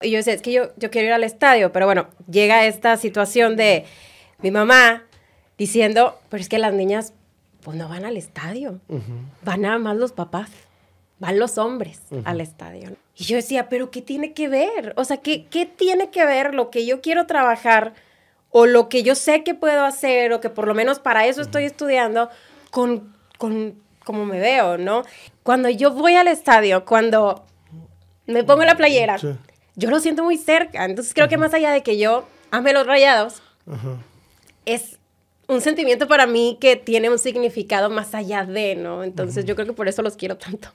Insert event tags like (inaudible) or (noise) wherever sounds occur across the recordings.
Y yo decía, es que yo, yo quiero ir al estadio, pero bueno, llega esta situación de mi mamá diciendo, pero es que las niñas pues no van al estadio, van nada más los papás, van los hombres al estadio. Y yo decía, pero ¿qué tiene que ver? O sea, ¿qué, ¿qué tiene que ver lo que yo quiero trabajar o lo que yo sé que puedo hacer o que por lo menos para eso estoy estudiando con, con cómo me veo, ¿no? Cuando yo voy al estadio, cuando me pongo la playera, yo lo siento muy cerca. Entonces creo que más allá de que yo ame los rayados, es un sentimiento para mí que tiene un significado más allá de, ¿no? Entonces yo creo que por eso los quiero tanto.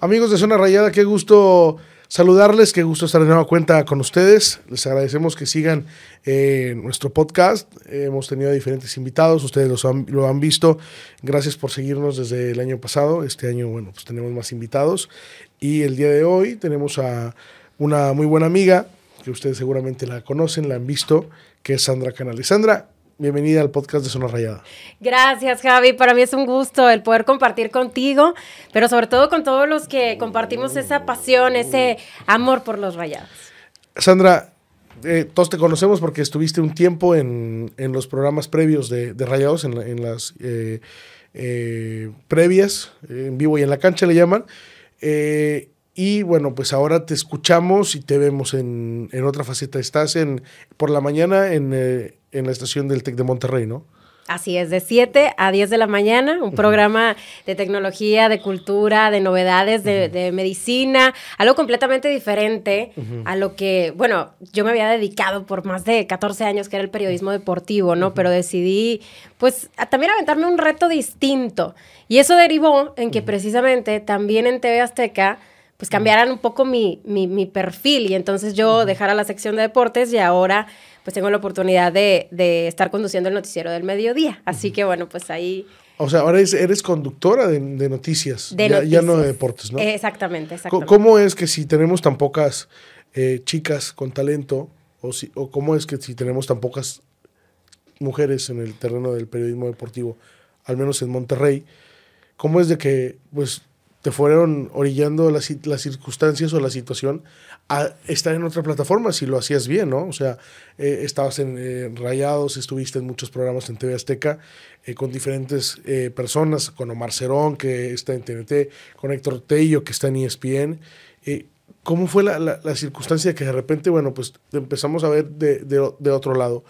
Amigos de Zona Rayada, qué gusto saludarles, qué gusto estar de nueva cuenta con ustedes. Les agradecemos que sigan eh, nuestro podcast. hemos tenido diferentes invitados, ustedes lo han visto. Gracias por seguirnos desde el año pasado. Este año, bueno, pues tenemos más invitados. Y el día de hoy tenemos a una muy buena amiga, que ustedes seguramente la conocen, la han visto, que es Sandra Canales. Sandra, bienvenida al podcast de Zona Rayada. Gracias, Javi. Para mí es un gusto el poder compartir contigo, pero sobre todo con todos los que compartimos esa pasión, ese amor por los rayados. Sandra, eh, todos te conocemos porque estuviste un tiempo en, los programas previos de, Rayados, en, las eh, eh, previas, en vivo y en la cancha le llaman. Eh, y bueno, pues ahora te escuchamos y te vemos en, en otra faceta. Estás en, por la mañana en, eh, en la estación del TEC de Monterrey, ¿no? Así es, de 7 a 10 de la mañana, un programa de tecnología, de cultura, de novedades, de, medicina, algo completamente diferente a lo que, bueno, yo me había dedicado por más de 14 años, que era el periodismo deportivo, ¿no? Pero decidí, pues, también aventarme un reto distinto. Y eso derivó en que precisamente también en TV Azteca, pues cambiaran un poco mi, mi, mi perfil. Y entonces yo dejara la sección de deportes y ahora pues tengo la oportunidad de, de estar conduciendo el noticiero del mediodía. Así que bueno, pues ahí... O sea, ahora eres, conductora de, noticias, ya, no de deportes, ¿no? Exactamente, exactamente. ¿Cómo es que si tenemos tan pocas eh, chicas con talento, o, si, o cómo es que si tenemos tan pocas mujeres en el terreno del periodismo deportivo, al menos en Monterrey, cómo es de que pues te fueron orillando las, las circunstancias o la situación a estar en otra plataforma si lo hacías bien, ¿no? O sea, eh, estabas en eh, Rayados, estuviste en muchos programas en TV Azteca eh, con diferentes personas, con Omar Cerón, que está en TNT, con Héctor Tello, que está en ESPN. ¿Cómo fue la, la, circunstancia que de repente, bueno, pues empezamos a ver de, de, de otro lado?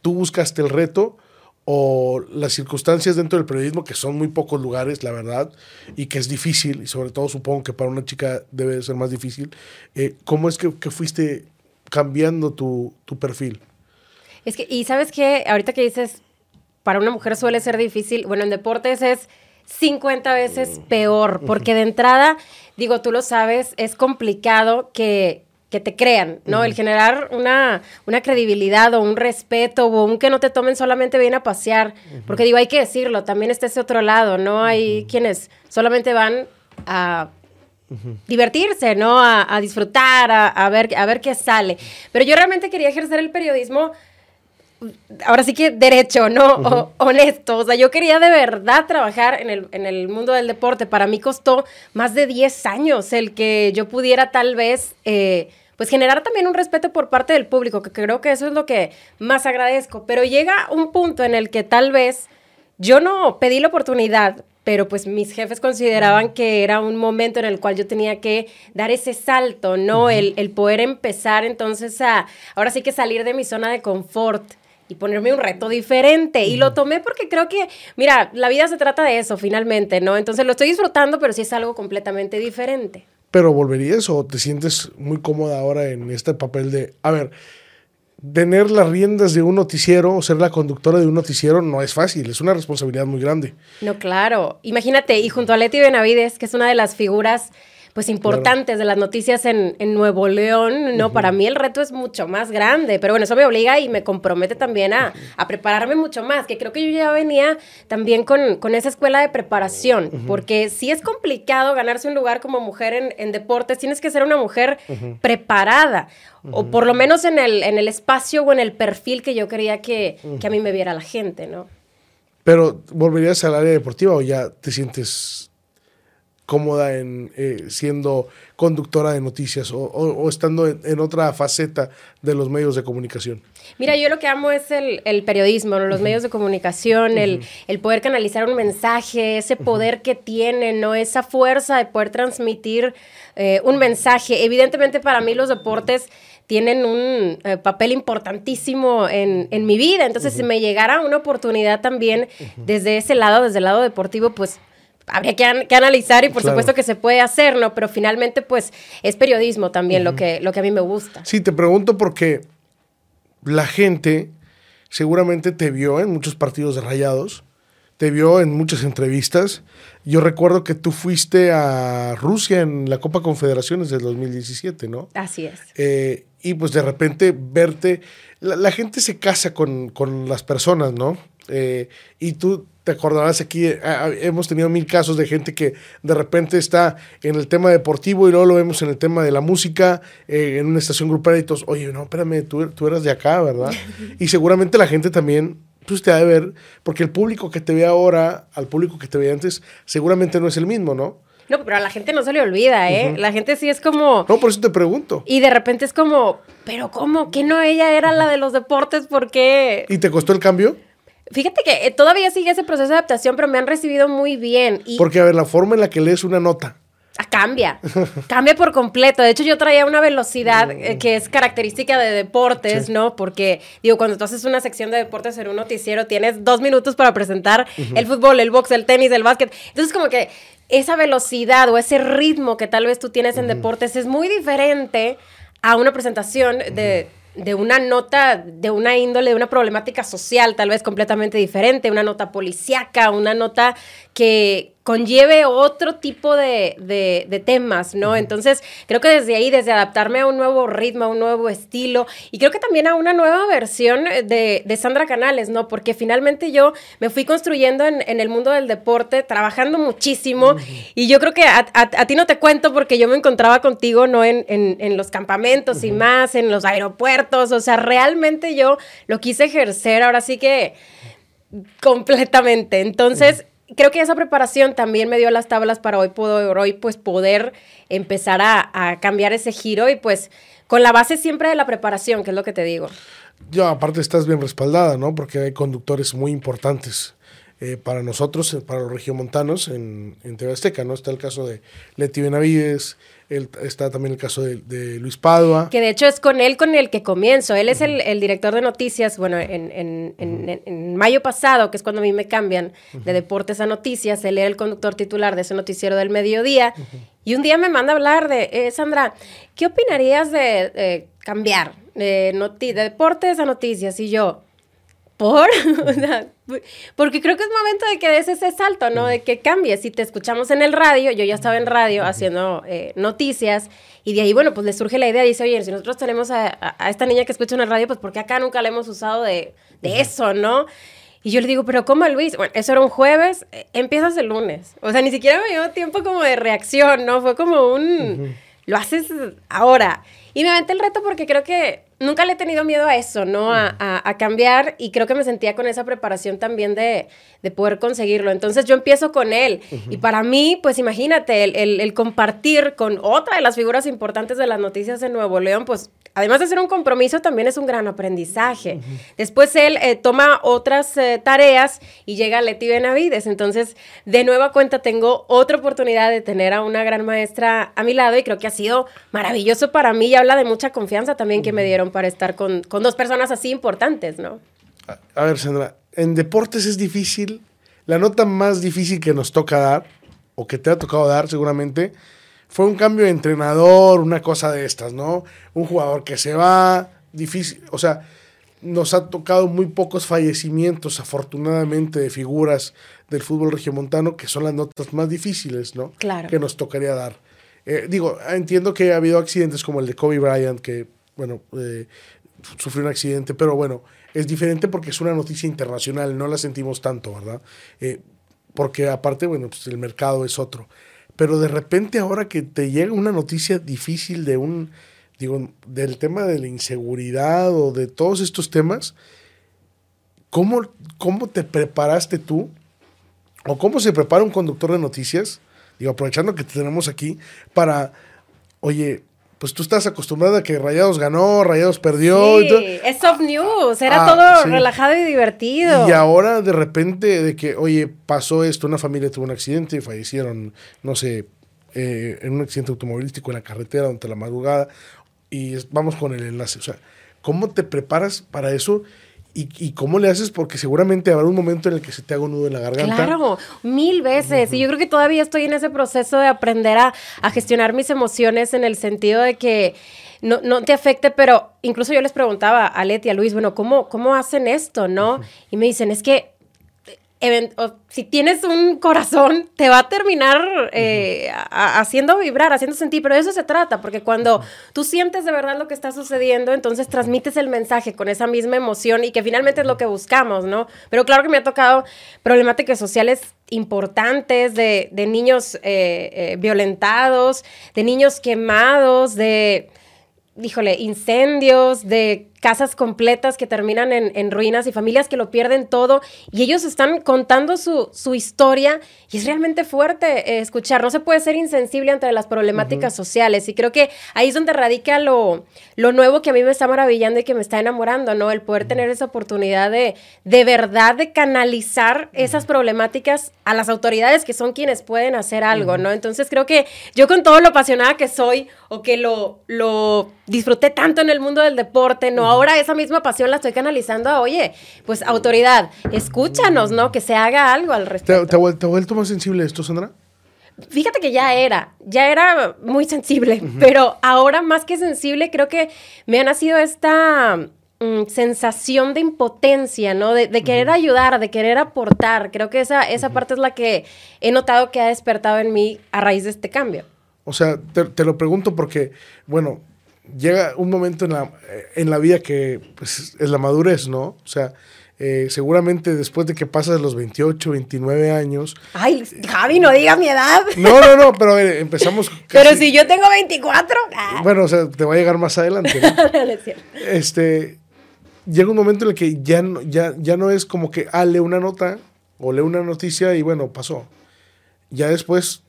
Tú buscaste el reto, o las circunstancias dentro del periodismo, que son muy pocos lugares, la verdad, y que es difícil, y sobre todo supongo que para una chica debe ser más difícil, eh, ¿cómo es que, fuiste cambiando tu, perfil? Es que, y sabes que ahorita que dices, para una mujer suele ser difícil, bueno, en deportes es 50 veces peor, porque de entrada, digo, tú lo sabes, es complicado que, que te crean, ¿no? El generar una, una, credibilidad o un respeto o un que no te tomen solamente bien a pasear, porque digo, hay que decirlo, también está ese otro lado, ¿no? Hay quienes solamente van a divertirse, ¿no? A, disfrutar, a, ver, a ver qué sale. Pero yo realmente quería ejercer el periodismo ahora sí que derecho, ¿no? honesto. O sea, yo quería de verdad trabajar en el, en el, mundo del deporte. Para mí costó más de 10 años el que yo pudiera tal vez eh, pues generar también un respeto por parte del público, que creo que eso es lo que más agradezco. Pero llega un punto en el que tal vez yo no pedí la oportunidad, pero pues mis jefes consideraban que era un momento en el cual yo tenía que dar ese salto, ¿no? el, el, poder empezar entonces a, ahora sí que salir de mi zona de confort y ponerme un reto diferente. Y lo tomé porque creo que, mira, la vida se trata de eso finalmente, ¿no? Entonces lo estoy disfrutando, pero sí es algo completamente diferente pero ¿volverías o te sientes muy cómoda ahora en este papel de, a ver, tener las riendas de un noticiero o ser la conductora de un noticiero no es fácil, es una responsabilidad muy grande. No, claro. Imagínate, y junto a Leti Benavides, que es una de las figuras pues importantes de las noticias en, Nuevo León, ¿no? Para mí el reto es mucho más grande, pero bueno, eso me obliga y me compromete también a, prepararme mucho más, que creo que yo ya venía también con, esa escuela de preparación, porque si es complicado ganarse un lugar como mujer en, deportes, tienes que ser una mujer preparada, o por lo menos en el, en el espacio o en el perfil que yo quería que, que a mí me viera la gente, ¿no? Pero, ¿volverías al área deportiva o ya te sientes cómoda en eh, siendo conductora de noticias o, estando en, otra faceta de los medios de comunicación? Mira, yo lo que amo es el, periodismo, los medios de comunicación, el, poder canalizar un mensaje, ese poder que tienen, ¿no? Esa fuerza de poder transmitir eh, un mensaje. Evidentemente para mí los deportes tienen un eh, papel importantísimo en, mi vida. Entonces, si me llegara una oportunidad también desde ese lado, desde el lado deportivo, pues habría que, analizar y por supuesto que se puede hacer, ¿no? Pero finalmente, pues, es periodismo también lo, que, lo que a mí me gusta. Sí, te pregunto porque la gente seguramente te vio en muchos partidos de rayados, te vio en muchas entrevistas. Yo recuerdo que tú fuiste a Rusia en la Copa Confederaciones del 2017, ¿no? Así es. Eh, y pues de repente verte, la, gente se casa con, con las personas, ¿no? Eh, y tú te acordarás aquí, eh, hemos tenido mil casos de gente que de repente está en el tema deportivo y luego lo vemos en el tema de la música, eh, en una estación grupal y todos, oye, no, espérame, tú, tú eras de acá, ¿verdad? (laughs) y seguramente la gente también pues te ha de ver, porque el público que te ve ahora, al público que te ve antes, seguramente no es el mismo, ¿no? No, pero a la gente no se le olvida, ¿eh? La gente sí es como... No, por eso te pregunto. Y de repente es como, pero ¿cómo? ¿Que no ella era la de los deportes? ¿Por qué? ¿Y te costó el cambio? Fíjate que eh, todavía sigue ese proceso de adaptación, pero me han recibido muy bien. Porque, a ver, la forma en la que lees una nota. Ah, cambia, cambia por completo. De hecho, yo traía una velocidad eh, que es característica de deportes, ¿no? Porque, digo, cuando tú haces una sección de deportes en un noticiero, tienes dos minutos para presentar el fútbol, el box, el tenis, el básquet. Entonces, como que esa velocidad o ese ritmo que tal vez tú tienes en deportes es muy diferente a una presentación de de una nota, de una índole, de una problemática social tal vez completamente diferente, una nota policíaca, una nota que, conlleve otro tipo de, de, temas, ¿no? Entonces, creo que desde ahí, desde adaptarme a un nuevo ritmo, a un nuevo estilo, y creo que también a una nueva versión de, de Sandra Canales, ¿no? Porque finalmente yo me fui construyendo en, en el mundo del deporte, trabajando muchísimo, y yo creo que a, a, ti no te cuento porque yo me encontraba contigo, ¿no? En, en, en los campamentos y más, en los aeropuertos, o sea, realmente yo lo quise ejercer, ahora sí que completamente. Entonces, creo que esa preparación también me dio las tablas para hoy, puedo, hoy pues poder empezar a, cambiar ese giro y pues con la base siempre de la preparación, que es lo que te digo. Yo, aparte estás bien respaldada, ¿no? Porque hay conductores muy importantes eh, para nosotros, eh, para los regiomontanos en, en TV Azteca, ¿no? Está el caso de Leti Benavides, está también el caso de, Luis Padua. Que de hecho es con él con el que comienzo. Él es el, director de noticias, bueno, en, mayo pasado, que es cuando a mí me cambian de deportes a noticias, él era el conductor titular de ese noticiero del mediodía. Y un día me manda a hablar de, eh, Sandra, ¿qué opinarías de cambiar de, de deportes a noticias? Y yo, ¿por? (laughs) Porque creo que es momento de que des ese salto, ¿no? De que cambies. Si te escuchamos en el radio, yo ya estaba en radio haciendo eh, noticias, y de ahí, bueno, pues le surge la idea, dice, oye, si nosotros tenemos a, esta niña que escucha en el radio, pues porque acá nunca la hemos usado de, eso, ¿no? Y yo le digo, pero ¿cómo, Luis? Bueno, eso era un jueves, eh, empiezas el lunes. O sea, ni siquiera me dio tiempo como de reacción, ¿no? Fue como un, lo haces ahora. Y me aventé el reto porque creo que nunca le he tenido miedo a eso, ¿no? A, a, cambiar y creo que me sentía con esa preparación también de, de poder conseguirlo. Entonces yo empiezo con él y para mí, pues imagínate, el, el, el, compartir con otra de las figuras importantes de las noticias de Nuevo León, pues además de ser un compromiso, también es un gran aprendizaje. Después él eh, toma otras eh, tareas y llega a Leti Benavides. Entonces, de nueva cuenta, tengo otra oportunidad de tener a una gran maestra a mi lado y creo que ha sido maravilloso para mí y habla de mucha confianza también que me dieron para estar con, dos personas así importantes, ¿no? A, ver, Sandra, en deportes es difícil. La nota más difícil que nos toca dar, o que te ha tocado dar seguramente, fue un cambio de entrenador, una cosa de estas, ¿no? Un jugador que se va, difícil, o sea, nos ha tocado muy pocos fallecimientos, afortunadamente, de figuras del fútbol regiomontano, que son las notas más difíciles, ¿no? Claro. Que nos tocaría dar. Eh, digo, entiendo que ha habido accidentes como el de Kobe Bryant, que, bueno, eh, sufrió un accidente, pero bueno, es diferente porque es una noticia internacional, no la sentimos tanto, ¿verdad? Eh, porque aparte, bueno, pues el mercado es otro pero de repente ahora que te llega una noticia difícil de un, digo, del tema de la inseguridad o de todos estos temas, ¿cómo, cómo te preparaste tú? ¿O cómo se prepara un conductor de noticias? digo, aprovechando que te tenemos aquí, para, oye, pues tú estás acostumbrada a que Rayados ganó, Rayados perdió. Sí, es soft news, era Ah, todo sí. relajado y divertido. Y ahora de repente de que, oye, pasó esto, una familia tuvo un accidente y fallecieron, no sé, eh, en un accidente automovilístico en la carretera durante la madrugada y vamos con el enlace. O sea, ¿cómo te preparas para eso y, y cómo le haces? Porque seguramente habrá un momento en el que se te haga un nudo en la garganta. Claro, mil veces. Y yo creo que todavía estoy en ese proceso de aprender a, a gestionar mis emociones en el sentido de que no, no te afecte, pero incluso yo les preguntaba a Leti y a Luis, bueno, ¿cómo, cómo hacen esto, no? Y me dicen, es que si tienes un corazón, te va a terminar eh, a- haciendo vibrar, haciendo sentir, pero de eso se trata, porque cuando tú sientes de verdad lo que está sucediendo, entonces transmites el mensaje con esa misma emoción y que finalmente es lo que buscamos, ¿no? Pero claro que me ha tocado problemáticas sociales importantes de, de niños eh, eh, violentados, de niños quemados, de híjole, incendios, de casas completas que terminan en, en ruinas y familias que lo pierden todo. Y ellos están contando su, su historia y es realmente fuerte eh, escuchar. No se puede ser insensible ante las problemáticas sociales. Y creo que ahí es donde radica lo, lo nuevo que a mí me está maravillando y que me está enamorando, ¿no? El poder tener esa oportunidad de, de verdad, de canalizar esas problemáticas a las autoridades que son quienes pueden hacer algo, ¿no? Entonces creo que yo con todo lo apasionada que soy o que lo, lo disfruté tanto en el mundo del deporte, ¿no? Ahora esa misma pasión la estoy canalizando a, oye, pues autoridad, escúchanos, ¿no? Que se haga algo al ¿Te, respecto. te te ha vuelto más sensible esto, Sandra? Fíjate que ya era, ya era muy sensible, pero ahora más que sensible creo que me ha nacido esta mm, sensación de impotencia, ¿no? De, de querer ayudar, de querer aportar. Creo que esa, esa parte es la que he notado que ha despertado en mí a raíz de este cambio. O sea, te, te lo pregunto porque, bueno, llega un momento en la, en la vida que pues, es la madurez, ¿no? O sea, eh, seguramente después de que pasas los 28, 29 años. Ay, Javi, no digas mi edad. No, no, no, pero a ver, empezamos. (laughs) Pero si yo tengo 24. ah. Bueno, o sea, te va a llegar más adelante, (laughs) este, llega un momento en el que ya no, ya, ya no es como que, ah, lee una nota o lee una noticia y bueno, pasó. Ya después,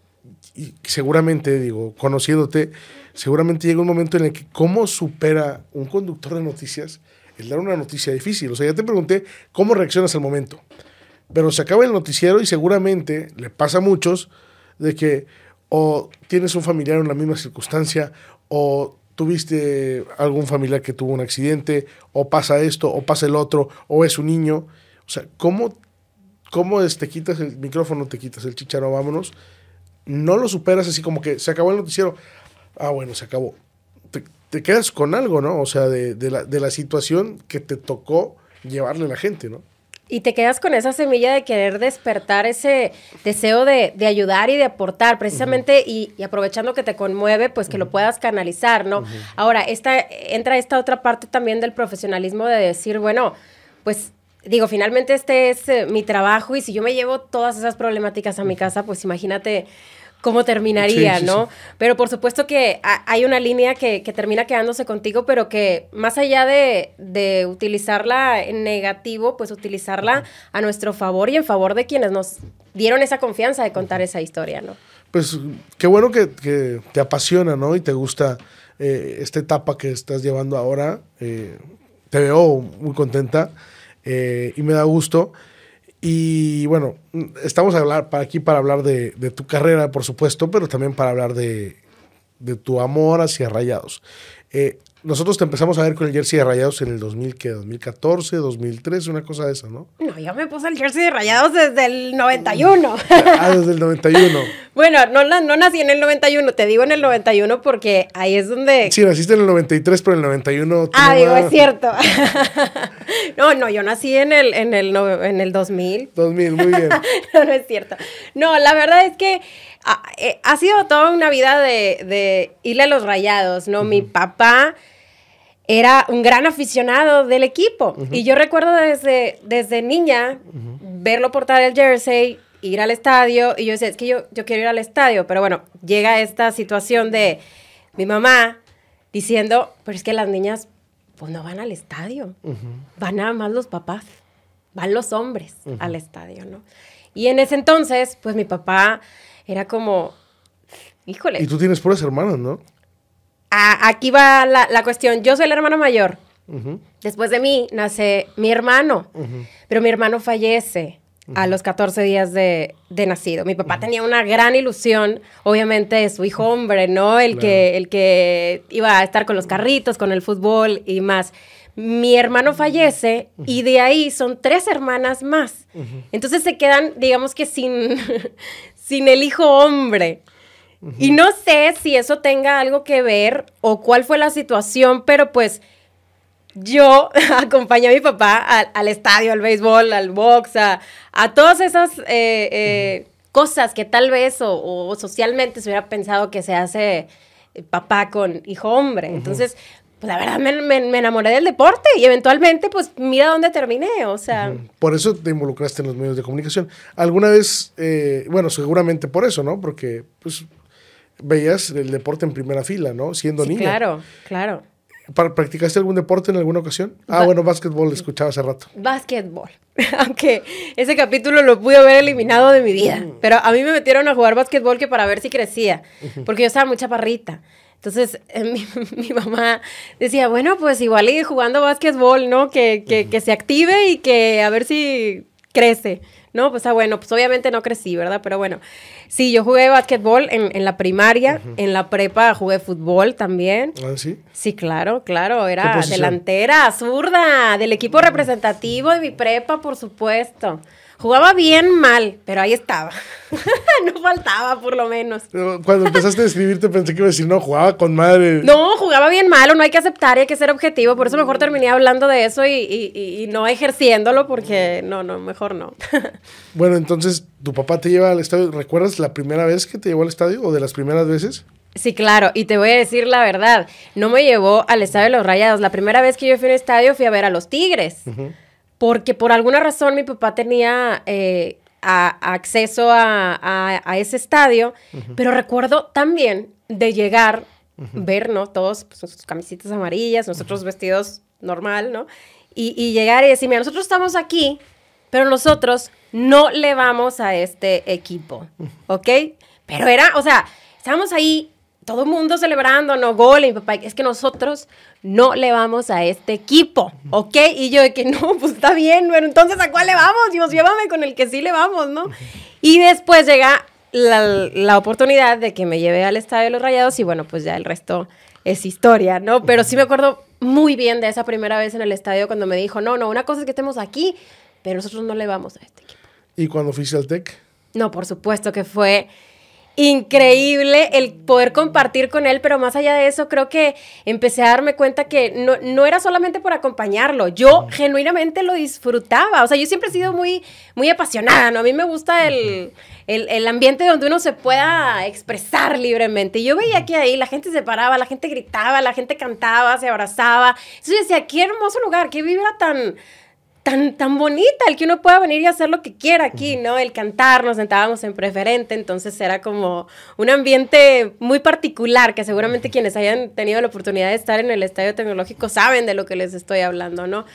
y seguramente, digo, conociéndote, seguramente llega un momento en el que cómo supera un conductor de noticias el dar una noticia difícil. O sea, ya te pregunté cómo reaccionas al momento. Pero se acaba el noticiero y seguramente le pasa a muchos de que o tienes un familiar en la misma circunstancia o tuviste algún familiar que tuvo un accidente o pasa esto o pasa el otro o es un niño. O sea, ¿cómo, cómo te quitas el micrófono, te quitas el chicharo, vámonos? No lo superas así como que se acabó el noticiero. Ah, bueno, se acabó. Te, te quedas con algo, ¿no? O sea, de, de la, de la situación que te tocó llevarle a la gente, ¿no? Y te quedas con esa semilla de querer despertar ese deseo de, de ayudar y de aportar, precisamente, y, y aprovechando que te conmueve, pues que lo puedas canalizar, ¿no? Ahora, esta, entra esta otra parte también del profesionalismo de decir, bueno, pues digo, finalmente este es eh, mi trabajo y si yo me llevo todas esas problemáticas a mi casa, pues imagínate cómo terminaría, Sí, sí, ¿no? sí. Pero por supuesto que ha- hay una línea que, que termina quedándose contigo, pero que más allá de, de utilizarla en negativo, pues utilizarla a nuestro favor y en favor de quienes nos dieron esa confianza de contar esa historia, ¿no? Pues qué bueno que, que te apasiona, ¿no? Y te gusta eh, esta etapa que estás llevando ahora. Eh, te veo muy contenta eh, y me da gusto. Y bueno, estamos a hablar, aquí para hablar de, de tu carrera, por supuesto, pero también para hablar de, de tu amor hacia Rayados. Eh, nosotros te empezamos a ver con el jersey de Rayados en el 2000, ¿qué? 2014, 2003, una cosa de esa, ¿no? No, yo me puse el jersey de rayados desde el 91. (laughs) Ah, desde el 91. (laughs) bueno, no, no nací en el 91, te digo en el 91 porque ahí es donde... Sí, naciste en el 93, pero en el 91... Ah, digo, es cierto. (laughs) no, no, yo nací en el, en el, en el 2000. 2000, muy bien. no, no es cierto. No, la verdad es que ah, eh, ha sido toda una vida de, de irle a los rayados, ¿no? Mi papá era un gran aficionado del equipo. Y yo recuerdo desde, desde niña verlo portar el jersey, ir al estadio. Y yo decía, es que yo, yo quiero ir al estadio. Pero bueno, llega esta situación de mi mamá diciendo, pero es que las niñas pues no van al estadio. Van nada más los papás. Van los hombres al estadio, ¿no? Y en ese entonces, pues mi papá era como, Híjole. Y tú tienes puras hermanas, ¿no? A- aquí va la, la cuestión. Yo soy la hermana mayor. Después de mí nace mi hermano, pero mi hermano fallece a los 14 días de, de nacido. Mi papá tenía una gran ilusión, obviamente, de su hijo hombre, ¿no? El, que, el que iba a estar con los carritos, con el fútbol y más. Mi hermano fallece y de ahí son tres hermanas más. Entonces se quedan, digamos que sin, sin el hijo hombre. Y no sé si eso tenga algo que ver o cuál fue la situación, pero pues yo (laughs) acompañé a mi papá al, al estadio, al béisbol, al box, a, a todas esas eh, eh, cosas que tal vez o, o socialmente se hubiera pensado que se hace eh, papá con hijo hombre. Entonces, pues la verdad me, me- me enamoré del deporte y eventualmente, pues mira dónde terminé. O sea, Por eso te involucraste en los medios de comunicación. ¿Alguna vez, eh, bueno, seguramente por eso, ¿no? Porque, pues, veías el deporte en primera fila, ¿no? Siendo sí, niña. claro, claro. ¿Pra- ¿Practicaste algún deporte en alguna ocasión? Ah, Ba- bueno, básquetbol, escuchaba hace rato. Básquetbol. (laughs) Aunque ese capítulo lo pude haber eliminado de mi vida. Pero a mí me metieron a jugar básquetbol que para ver si crecía. Porque yo estaba muy chaparrita. Entonces, eh, mi, (laughs) mi mamá decía, bueno, pues igual y jugando básquetbol, ¿no? Que, que, que se active y que a ver si crece. No, pues ah, bueno, pues obviamente no crecí, ¿verdad? Pero bueno, sí, yo jugué básquetbol en, en la primaria, en la prepa jugué fútbol también. ¿Ah, sí? Sí, claro, claro, ¿Qué era delantera, zurda, del equipo representativo de mi prepa, por supuesto. Jugaba bien mal, pero ahí estaba. (laughs) no faltaba, por lo menos. Cuando empezaste a escribirte pensé que iba a decir, no, jugaba con madre. No, jugaba bien malo, no hay que aceptar y hay que ser objetivo. Por eso mejor terminé hablando de eso y, y- y- y no ejerciéndolo, porque no, no, mejor no. (laughs) Bueno, entonces, ¿tu papá te lleva al estadio? ¿Recuerdas la primera vez que te llevó al estadio o de las primeras veces? Sí, claro, y te voy a decir la verdad, no me llevó al Estadio de los Rayados. La primera vez que yo fui a un estadio fui a ver a los Tigres, porque por alguna razón mi papá tenía eh, a- acceso a, ese estadio, pero recuerdo también de llegar, ver, ¿no? Todos pues, sus camisitas amarillas, nosotros vestidos normal, ¿no? Y, y llegar y decirme, nosotros estamos aquí, pero nosotros no le vamos a este equipo, ¿ok? Pero era, o sea, estábamos ahí, todo el mundo celebrando, no gol, y mi papá, es que nosotros no le vamos a este equipo, ¿ok? Y yo de que no, pues está bien, pero entonces ¿a cuál le vamos? Dios, llévame con el que sí le vamos, ¿no? Y después llega la, la oportunidad de que me lleve al Estadio de los Rayados y bueno, pues ya el resto es historia, ¿no? Pero sí me acuerdo muy bien de esa primera vez en el estadio cuando me dijo, no, no, una cosa es que estemos aquí, pero nosotros no le vamos a este equipo. ¿Y cuando fuiste al TEC? No, por supuesto que fue increíble el poder compartir con él, pero más allá de eso, creo que empecé a darme cuenta que no, no era solamente por acompañarlo, yo genuinamente lo disfrutaba, o sea, yo siempre he sido muy, muy apasionada, ¿no? A mí me gusta el, el, el ambiente donde uno se pueda expresar libremente, y yo veía que ahí la gente se paraba, la gente gritaba, la gente cantaba, se abrazaba, entonces yo decía, qué hermoso lugar, qué vibra tan tan, tan bonita, el que uno pueda venir y hacer lo que quiera aquí, ¿no? El cantar, nos sentábamos en preferente, entonces era como un ambiente muy particular, que seguramente quienes hayan tenido la oportunidad de estar en el estadio tecnológico saben de lo que les estoy hablando, ¿no?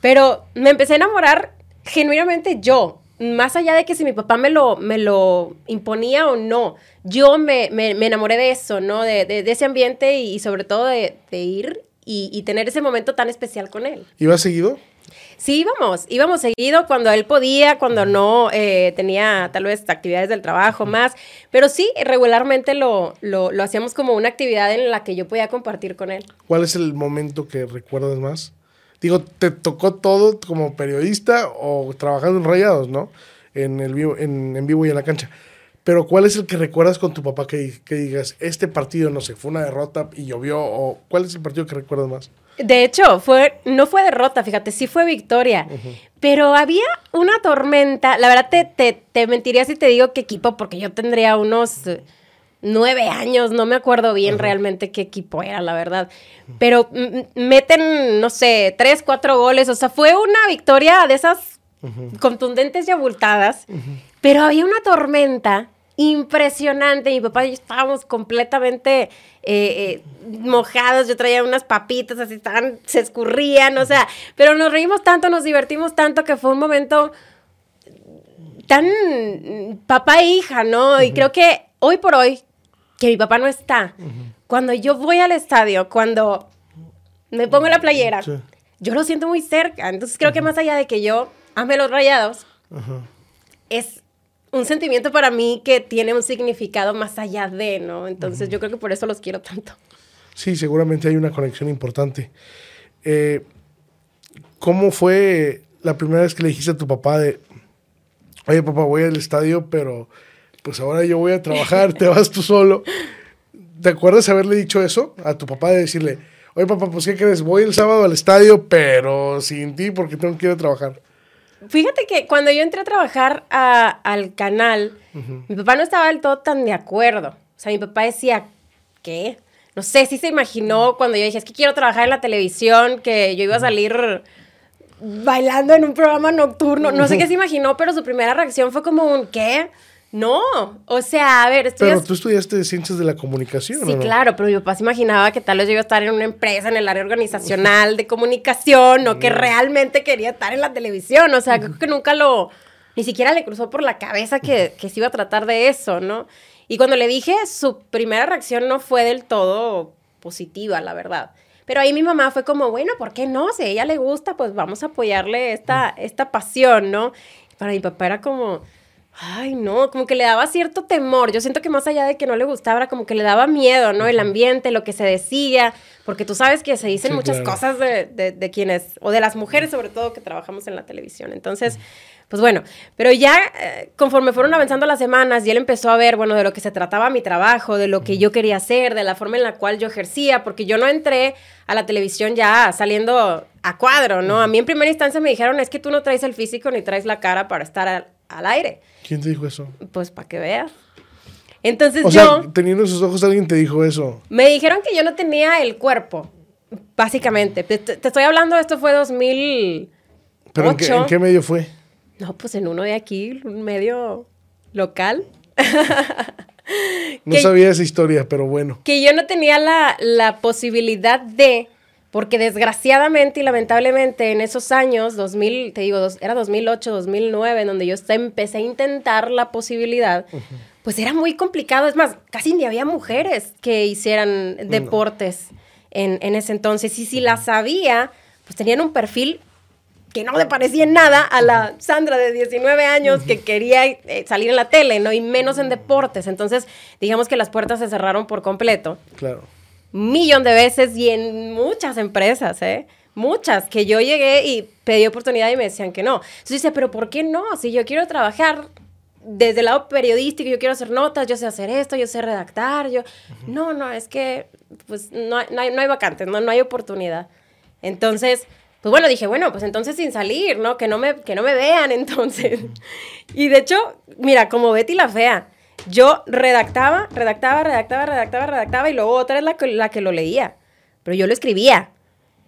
Pero me empecé a enamorar genuinamente yo, más allá de que si mi papá me lo, me lo imponía o no, yo me, me- me enamoré de eso, ¿no? De, de- de ese ambiente y, sobre todo de, de ir y, y tener ese momento tan especial con él. ¿Ibas seguido? Sí, íbamos, íbamos seguido cuando él podía, cuando no eh, tenía tal vez actividades del trabajo más, pero sí, regularmente lo, lo, lo hacíamos como una actividad en la que yo podía compartir con él. ¿Cuál es el momento que recuerdas más? Digo, ¿te tocó todo como periodista o trabajando en Rayados, no? En, el vivo, en, en vivo y en la cancha. Pero ¿cuál es el que recuerdas con tu papá que, que digas, este partido, no sé, fue una derrota y llovió? ¿O cuál es el partido que recuerdas más? De hecho, fue, no fue derrota, fíjate, sí fue victoria. Pero había una tormenta. La verdad, te, te, te mentiría si te digo qué equipo, porque yo tendría unos eh, nueve años, no me acuerdo bien realmente qué equipo era, la verdad. Pero mm, mm, meten, no sé, tres, cuatro goles. O sea, fue una victoria de esas contundentes y abultadas. Pero había una tormenta impresionante. Mi papá y yo estábamos completamente eh, eh, mojados. Yo traía unas papitas así, estaban, se escurrían, o sea, pero nos reímos tanto, nos divertimos tanto que fue un momento tan mm, papá e hija, ¿no? Y creo que hoy por hoy que mi papá no está. Cuando yo voy al estadio, cuando me pongo la playera, Sí. yo lo siento muy cerca. Entonces creo que más allá de que yo ame los rayados, es un sentimiento para mí que tiene un significado más allá de, ¿no? Entonces yo creo que por eso los quiero tanto. Sí, seguramente hay una conexión importante. Eh, ¿Cómo fue la primera vez que le dijiste a tu papá de, oye papá, voy al estadio, pero pues ahora yo voy a trabajar, te vas tú solo? ¿Te acuerdas haberle dicho eso a tu papá de decirle, oye papá, pues qué crees, voy el sábado al estadio, pero sin ti porque tengo que ir a trabajar? Fíjate que cuando yo entré a trabajar a- al canal, mi papá no estaba del todo tan de acuerdo. O sea, mi papá decía, ¿qué? No sé si se imaginó cuando yo dije, es que quiero trabajar en la televisión, que yo iba a salir bailando en un programa nocturno. No sé qué se imaginó, pero su primera reacción fue como un, ¿qué? No. O sea, a ver, estoy... Pero tú estudiaste ciencias de la comunicación, Sí, ¿o no? claro, pero mi papá se imaginaba que tal vez yo iba a estar en una empresa en el área organizacional de comunicación o que realmente quería estar en la televisión. O sea, creo que nunca lo, ni siquiera le cruzó por la cabeza que, que se iba a tratar de eso, ¿no? Y cuando le dije, su primera reacción no fue del todo positiva, la verdad. Pero ahí mi mamá fue como, bueno, ¿por qué no? Si a ella le gusta, pues vamos a apoyarle esta, esta pasión, ¿no? Para mi papá era como, Ay, no, como que le daba cierto temor. Yo siento que más allá de que no le gustaba, era como que le daba miedo, ¿no? El ambiente, lo que se decía, porque tú sabes que se dicen Sí, muchas claro. cosas de, de- de quienes, o de las mujeres sobre todo, que trabajamos en la televisión. Entonces, pues bueno, pero ya eh, conforme fueron avanzando las semanas y él empezó a ver, bueno, de lo que se trataba mi trabajo, de lo que yo quería hacer, de la forma en la cual yo ejercía, porque yo no entré a la televisión ya saliendo a cuadro, ¿no? A mí en primera instancia me dijeron, es que tú no traes el físico ni traes la cara para estar al- al aire. ¿Quién te dijo eso? Pues para que veas. Entonces O yo sea, teniendo esos ojos alguien te dijo eso. me dijeron que yo no tenía el cuerpo, básicamente. Te, estoy hablando, esto fue 2000. ¿Pero en qué, en qué medio fue? No, pues en uno de aquí, un medio local. (laughs) No Que- sabía esa historia, pero bueno. Que yo no tenía la, la posibilidad de, porque desgraciadamente y lamentablemente en esos años, 2000, te digo, dos- era 2008, 2009, en donde yo empecé a intentar la posibilidad, pues era muy complicado. Es más, casi ni había mujeres que hicieran deportes en, en ese entonces. Y si las había, pues tenían un perfil que no le parecía en nada a la Sandra de 19 años que quería eh, salir en la tele, ¿no? Y menos en deportes. Entonces, digamos que las puertas se cerraron por completo. Claro. Millón de veces y en muchas empresas, ¿eh? Muchas, que yo llegué y pedí oportunidad y me decían que no. Entonces dice, pero ¿por qué no? Si yo quiero trabajar desde el lado periodístico, yo quiero hacer notas, yo sé hacer esto, yo sé redactar, yo... No, no, es que pues no, hay- no hay, no hay vacantes, no, no hay oportunidad. Entonces, pues bueno, dije, bueno, pues entonces sin salir, ¿no? Que no me, que no me vean (laughs) entonces. Y de hecho, mira, como Betty la Fea, yo redactaba, redactaba, redactaba, redactaba, redactaba y luego otra es la que, la que lo leía. Pero yo lo escribía.